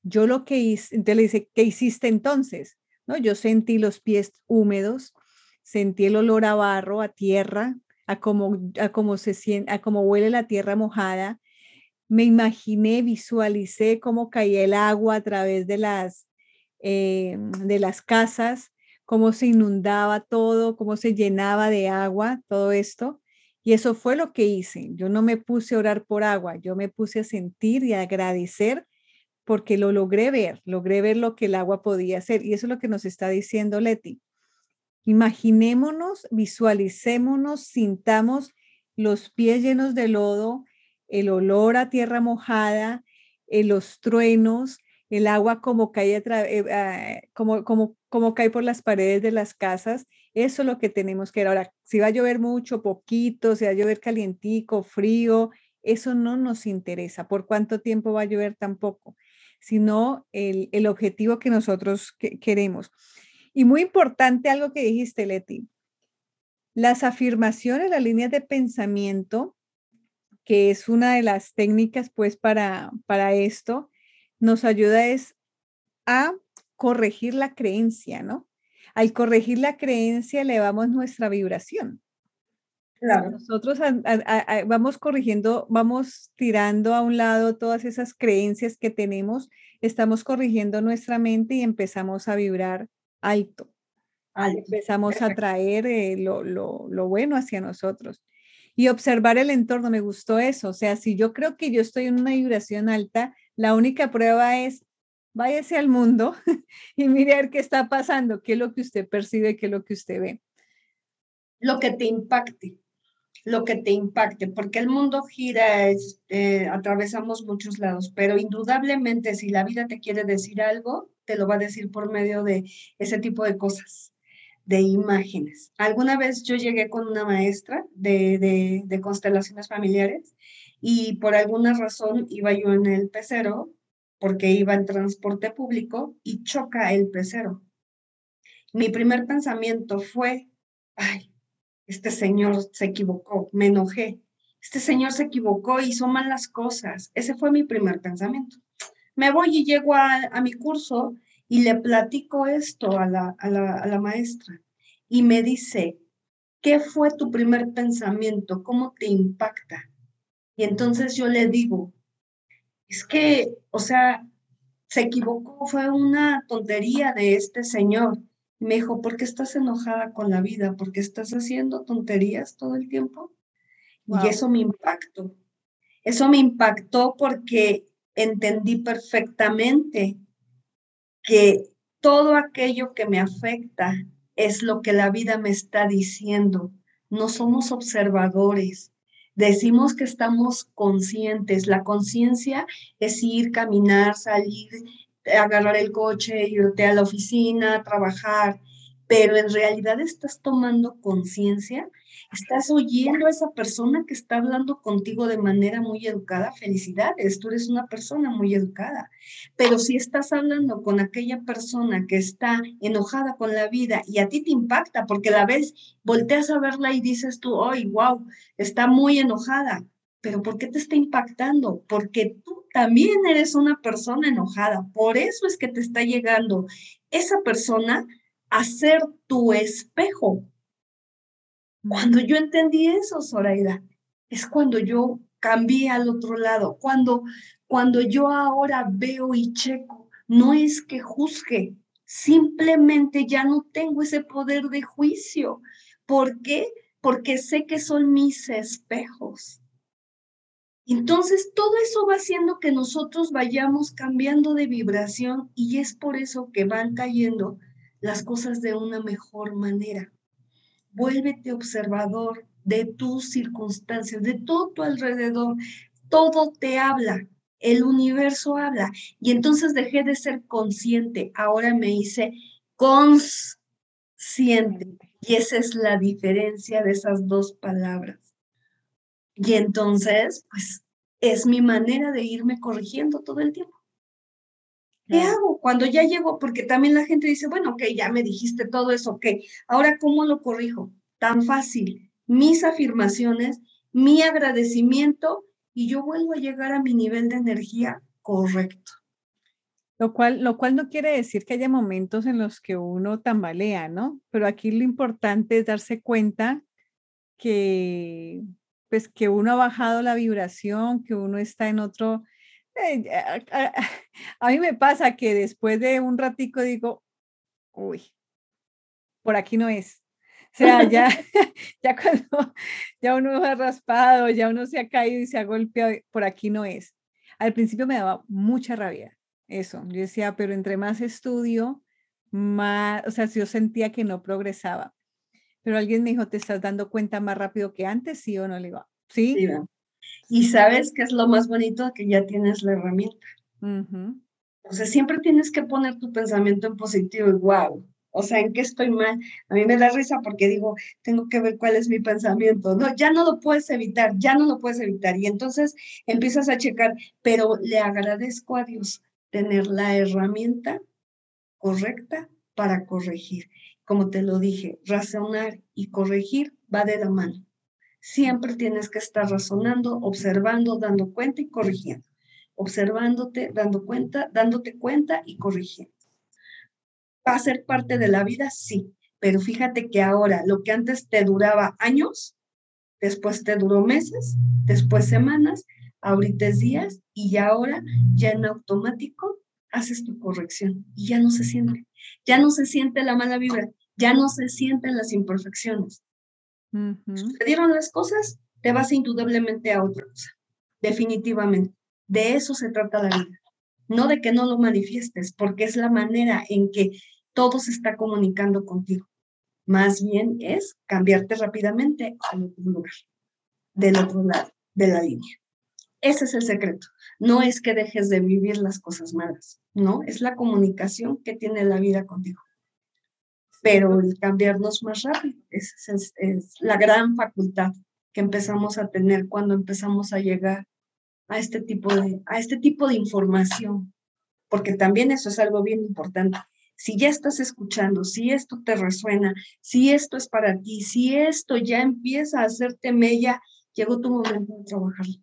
Yo lo que hice, entonces le dice, ¿qué hiciste entonces? ¿No? Yo sentí los pies húmedos, sentí el olor a barro, a tierra, a cómo, a cómo se siente, a cómo huele la tierra mojada. Me imaginé, visualicé cómo caía el agua a través de las, eh, de las casas, cómo se inundaba todo, cómo se llenaba de agua, todo esto. Y eso fue lo que hice. Yo no me puse a orar por agua, yo me puse a sentir y a agradecer porque lo logré ver, logré ver lo que el agua podía hacer. Y eso es lo que nos está diciendo Leti. Imaginémonos, visualicémonos, sintamos los pies llenos de lodo, el olor a tierra mojada, eh, los truenos, el agua como cae, eh, ah, como, como, como cae por las paredes de las casas. Eso es lo que tenemos que ver. Ahora, si va a llover mucho, poquito, si va a llover calientico, frío, eso no nos interesa. ¿Por cuánto tiempo va a llover tampoco? Sino el, el objetivo que nosotros queremos. Y muy importante algo que dijiste, Leti. Las afirmaciones, las líneas de pensamiento, que es una de las técnicas pues para, para esto, nos ayuda es a corregir la creencia, ¿no? Al corregir la creencia elevamos nuestra vibración. Claro. Nosotros vamos corrigiendo, vamos tirando a un lado todas esas creencias que tenemos, estamos corrigiendo nuestra mente y empezamos a vibrar alto. Empezamos a traer eh, lo, lo, lo bueno hacia nosotros y observar el entorno. Me gustó eso. O sea, si yo creo que yo estoy en una vibración alta, la única prueba es váyase al mundo y ver qué está pasando, qué es lo que usted percibe, qué es lo que usted ve. Lo que te impacte, lo que te impacte, porque el mundo gira, este, atravesamos muchos lados, pero indudablemente si la vida te quiere decir algo, te lo va a decir por medio de ese tipo de cosas de imágenes. Alguna vez yo llegué con una maestra de, de, constelaciones familiares y por alguna razón iba yo en el pecero porque iba en transporte público y choca el pecero. Mi primer pensamiento fue, ay, este señor se equivocó, me enojé. Este señor se equivocó, hizo mal las cosas. Ese fue mi primer pensamiento. Me voy y llego a, a mi curso y le platico esto a la, a la, a la maestra y me dice, ¿qué fue tu primer pensamiento? ¿Cómo te impacta? Y entonces yo le digo, es que, o sea, se equivocó, fue una tontería de este señor. Y me dijo, ¿por qué estás enojada con la vida? ¿Por qué estás haciendo tonterías todo el tiempo? Y eso me impactó. Eso me impactó porque entendí perfectamente que todo aquello que me afecta es lo que la vida me está diciendo. No somos observadores. Decimos que estamos conscientes. La conciencia es ir, caminar, salir, agarrar el coche, irte a la oficina, trabajar, pero en realidad estás tomando conciencia estás oyendo a esa persona que está hablando contigo de manera muy educada, felicidades, tú eres una persona muy educada. Pero si estás hablando con aquella persona que está enojada con la vida y a ti te impacta porque la ves, volteas a verla y dices tú, ay, wow, está muy enojada. Pero ¿por qué te está impactando? Porque tú también eres una persona enojada. Por eso es que te está llegando esa persona a ser tu espejo cuando yo entendí eso, Zoraida, es cuando yo cambié al otro lado, cuando, cuando yo ahora veo y checo, no es que juzgue, simplemente ya no tengo ese poder de juicio. ¿Por qué? Porque sé que son mis espejos. Entonces, todo eso va haciendo que nosotros vayamos cambiando de vibración y es por eso que van cayendo las cosas de una mejor manera vuélvete observador de tus circunstancias, de todo tu alrededor. Todo te habla, el universo habla. Y entonces dejé de ser consciente, ahora me hice consciente. Y esa es la diferencia de esas dos palabras. Y entonces, pues, es mi manera de irme corrigiendo todo el tiempo. ¿Qué hago cuando ya llego? Porque también la gente dice, bueno, ok, ya me dijiste todo eso, ok, ahora ¿cómo lo corrijo? Tan fácil. Mis afirmaciones, mi agradecimiento y yo vuelvo a llegar a mi nivel de energía correcto. Lo cual, lo cual no quiere decir que haya momentos en los que uno tambalea, ¿no? Pero aquí lo importante es darse cuenta que, pues, que uno ha bajado la vibración, que uno está en otro, a, mí me pasa que después de un ratico digo, uy, por aquí no es. O sea, ya, ya cuando ya uno ha raspado, ya uno se ha caído y se ha golpeado, por aquí no es. Al principio me daba mucha rabia eso. Yo decía, pero entre más estudio, más, o sea, yo sentía que no progresaba. Pero alguien me dijo, ¿te estás dando cuenta más rápido que antes? ¿Sí o no? Le digo, sí. sí y sabes que es lo más bonito que ya tienes la herramienta. O sea, siempre tienes que poner tu pensamiento en positivo y wow. O sea, ¿en qué estoy mal? A mí me da risa porque digo, tengo que ver cuál es mi pensamiento. No, ya no lo puedes evitar, ya no lo puedes evitar. Y entonces empiezas a checar, pero le agradezco a Dios tener la herramienta correcta para corregir. Como te lo dije, razonar y corregir va de la mano. Siempre tienes que estar razonando, observando, dando cuenta y corrigiendo. Observándote, dando cuenta, dándote cuenta y corrigiendo. ¿Va a ser parte de la vida? Sí, pero fíjate que ahora lo que antes te duraba años, después te duró meses, después semanas, ahorita es días y ahora, ya en automático, haces tu corrección y ya no se siente, ya no se siente la mala vibra, ya no se sienten las imperfecciones. Sucedieron las cosas, te vas indudablemente a otra cosa, definitivamente. De eso se trata la vida, no de que no lo manifiestes, porque es la manera en que todo se está comunicando contigo. Más bien es cambiarte rápidamente al otro lugar, del otro lado de la línea. Ese es el secreto. No es que dejes de vivir las cosas malas, no, es la comunicación que tiene la vida contigo pero el cambiarnos más rápido es, es, la gran facultad que empezamos a tener cuando empezamos a llegar a este tipo de, a este tipo de información, porque también eso es algo bien importante. Si ya estás escuchando, si esto te resuena, si esto es para ti, si esto ya empieza a hacerte mella, llegó tu momento de trabajarlo.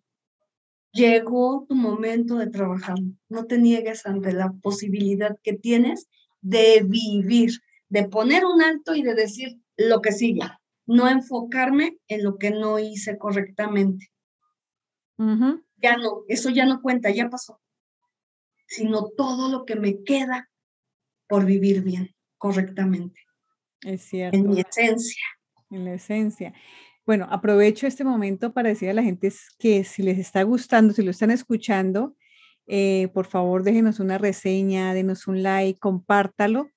Llegó tu momento de trabajarlo. No te niegues ante la posibilidad que tienes de vivir, de poner un alto y de decir lo que sigue, no enfocarme en lo que no hice correctamente. Ya no, eso ya no cuenta, ya pasó, sino todo lo que me queda por vivir bien, correctamente. Es cierto. En mi esencia. En la esencia. Bueno, aprovecho este momento para decir a la gente que si les está gustando, si lo están escuchando, eh, por favor déjenos una reseña, denos un like, compártalo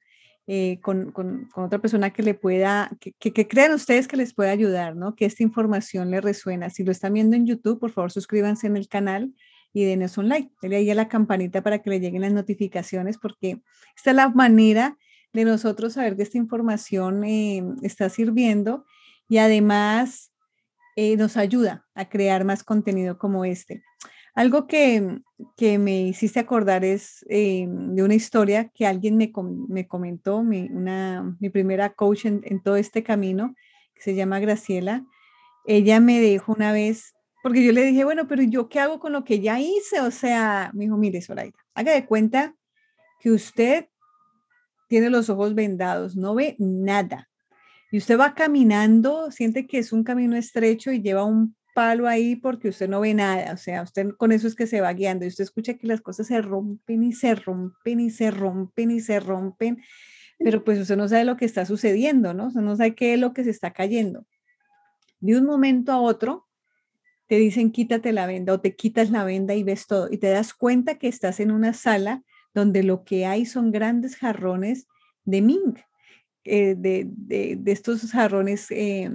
eh, con, otra persona que le pueda, que, crean ustedes que les pueda ayudar, ¿no? Que esta información les resuena. Si lo están viendo en YouTube, por favor suscríbanse en el canal y denos un like. Denle ahí a la campanita para que le lleguen las notificaciones, porque esta es la manera de nosotros saber que esta información eh, está sirviendo y además eh, nos ayuda a crear más contenido como este. Algo que, me hiciste acordar es eh, de una historia que alguien me, comentó, mi, una, mi primera coach en, todo este camino, que se llama Graciela. Ella me dijo una vez, porque yo le dije, bueno, pero ¿yo qué hago con lo que ya hice? O sea, me dijo, mire, Zoraida, haga de cuenta que usted tiene los ojos vendados, no ve nada. Y usted va caminando, siente que es un camino estrecho y lleva un palo ahí porque usted no ve nada, o sea, usted con eso es que se va guiando y usted escucha que las cosas se rompen y se rompen y se rompen y se rompen, pero pues usted no sabe lo que está sucediendo, ¿no? Usted no sabe qué es lo que se está cayendo. De un momento a otro, te dicen quítate la venda o te quitas la venda y ves todo y te das cuenta que estás en una sala donde lo que hay son grandes jarrones de mink, eh, de, de, estos jarrones eh,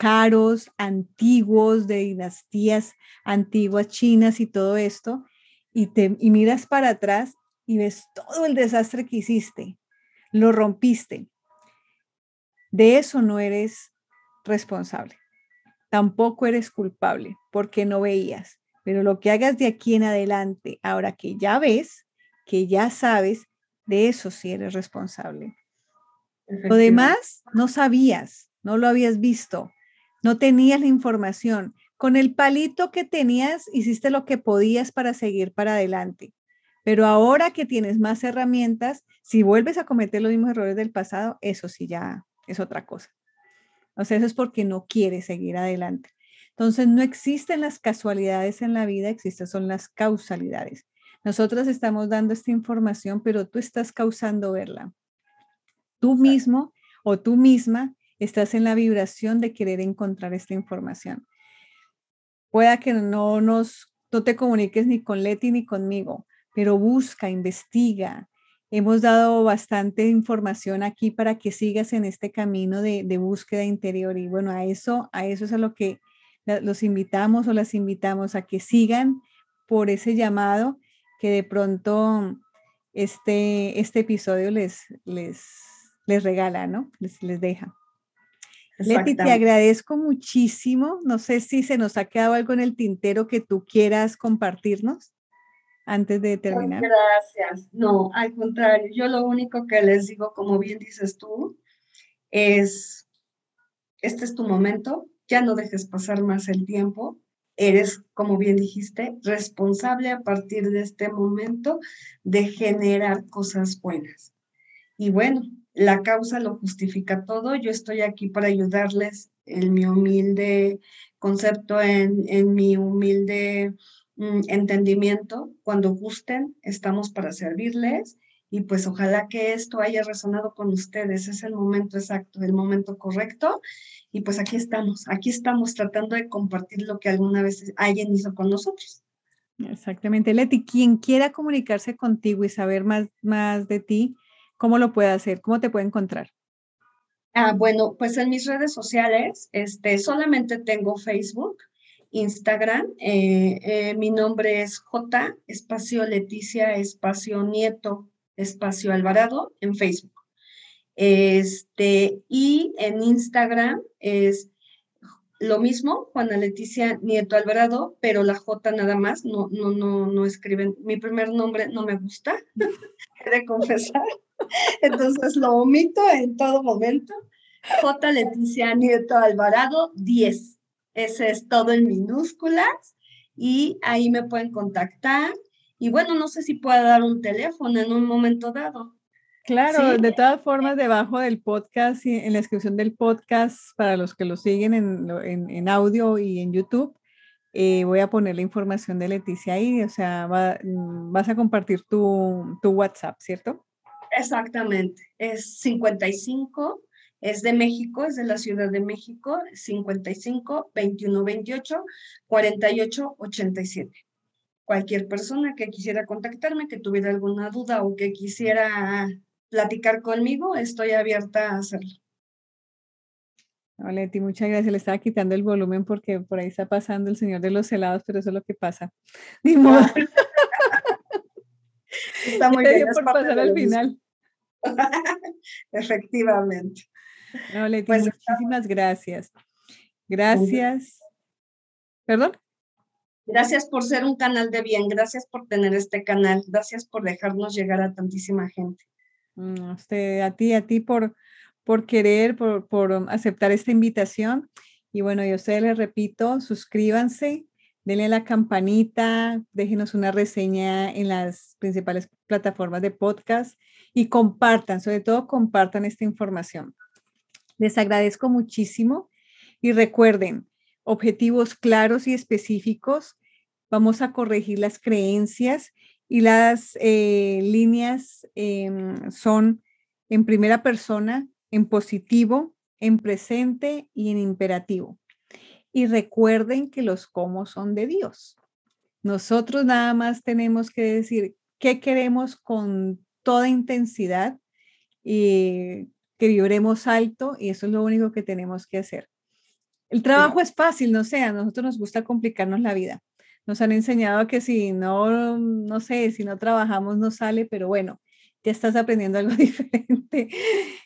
caros, antiguos, de dinastías antiguas chinas y todo esto, y, te, y miras para atrás y ves todo el desastre que hiciste, lo rompiste. De eso no eres responsable. Tampoco eres culpable porque no veías. Pero lo que hagas de aquí en adelante, ahora que ya ves, que ya sabes, de eso sí eres responsable. Lo demás no sabías, no lo habías visto, no tenías la información. Con el palito que tenías, hiciste lo que podías para seguir para adelante. Pero ahora que tienes más herramientas, si vuelves a cometer los mismos errores del pasado, eso sí ya es otra cosa. O sea, eso es porque no quieres seguir adelante. Entonces, no existen las casualidades en la vida, existen son las causalidades. Nosotros estamos dando esta información, pero tú estás causando verla. Tú mismo o tú misma estás en la vibración de querer encontrar esta información. Pueda que no nos no te comuniques ni con Leti ni conmigo, pero busca, investiga. Hemos dado bastante información aquí para que sigas en este camino de, búsqueda interior y bueno, a eso, a eso es a lo que los invitamos o las invitamos a que sigan por ese llamado que de pronto este, este episodio les, les, les regala, ¿no? Les, les deja. Leti, te agradezco muchísimo. No sé si se nos ha quedado algo en el tintero que tú quieras compartirnos antes de terminar. Gracias. No, al contrario, yo lo único que les digo, como bien dices tú, es, este es tu momento, ya no dejes pasar más el tiempo, eres, como bien dijiste, responsable a partir de este momento de generar cosas buenas. Y bueno, la causa lo justifica todo. Yo estoy aquí para ayudarles en mi humilde concepto, en, en mi humilde mm, entendimiento. Cuando gusten, estamos para servirles y pues ojalá que esto haya resonado con ustedes. Es el momento exacto, el momento correcto. Y pues aquí estamos, aquí estamos tratando de compartir lo que alguna vez alguien hizo con nosotros. Exactamente, Leti. Quien quiera comunicarse contigo y saber más, más de ti, ¿cómo lo puede hacer? ¿Cómo te puede encontrar? Ah, bueno, pues en mis redes sociales, este, solamente tengo Facebook, Instagram. Eh, eh, mi nombre es J, espacio Leticia, espacio Nieto espacio Alvarado en Facebook. Este, y en Instagram es lo mismo, Juana Leticia Nieto Alvarado, pero la J nada más, no, no, no, no escriben. Mi primer nombre no me gusta, he de confesar. Entonces lo omito en todo momento. J Leticia Nieto Alvarado 10. Ese es todo en minúsculas y ahí me pueden contactar. Y bueno, no sé si pueda dar un teléfono en un momento dado. Claro, de todas formas, debajo del podcast, en la descripción del podcast, para los que lo siguen en, audio y en YouTube, eh, voy a poner la información de Leticia ahí, o sea, mm, vas a compartir tu, tu WhatsApp, ¿cierto? Exactamente, es 55, es de México, es de la Ciudad de México, 55 21 28 48 87 cualquier persona que quisiera contactarme, que tuviera alguna duda o que quisiera platicar conmigo, estoy abierta a hacerlo. Leti, muchas gracias. Le estaba quitando el volumen porque por ahí está pasando el señor de los helados, pero eso es lo que pasa. Ni modo. Está muy bien. por pasar al final. Efectivamente. No, Leti, pues muchísimas gracias. Gracias. ¿Perdón? Gracias por ser un canal de bien, gracias por tener este canal, gracias por dejarnos llegar a tantísima gente. Mm, usted, a ti, a ti por, por querer, por, por aceptar esta invitación. Y bueno, yo a ustedes les repito, suscríbanse, denle la campanita, déjenos una reseña en las principales plataformas de podcast y compartan, sobre todo compartan esta información. Les agradezco muchísimo y recuerden, objetivos claros y específicos vamos a corregir las creencias y las eh, líneas em, son en primera persona, en positivo, en presente y en imperativo. Y recuerden que los cómo son de Dios. Nosotros nada más tenemos que decir qué queremos con toda intensidad y que vibremos alto y eso es lo único que tenemos que hacer. El trabajo es fácil, no sé, a nosotros nos gusta complicarnos la vida nos han enseñado que si no, no sé, si no trabajamos no sale, pero bueno, ya estás aprendiendo algo diferente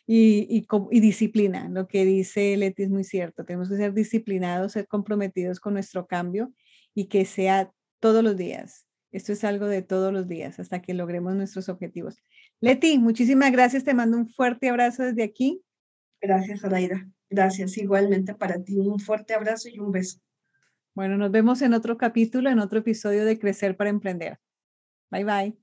y, y, disciplina. Lo que dice Leti es muy cierto. Tenemos que ser disciplinados, ser comprometidos con nuestro cambio y que sea todos los días. Esto es algo de todos los días hasta que logremos nuestros objetivos. Leti, muchísimas gracias. Te mando un fuerte abrazo desde aquí. Gracias, Araida. Gracias. Igualmente para ti. Un fuerte abrazo y un beso. Bueno, nos vemos en otro capítulo, en otro episodio de Crecer para Emprender. Bye bye.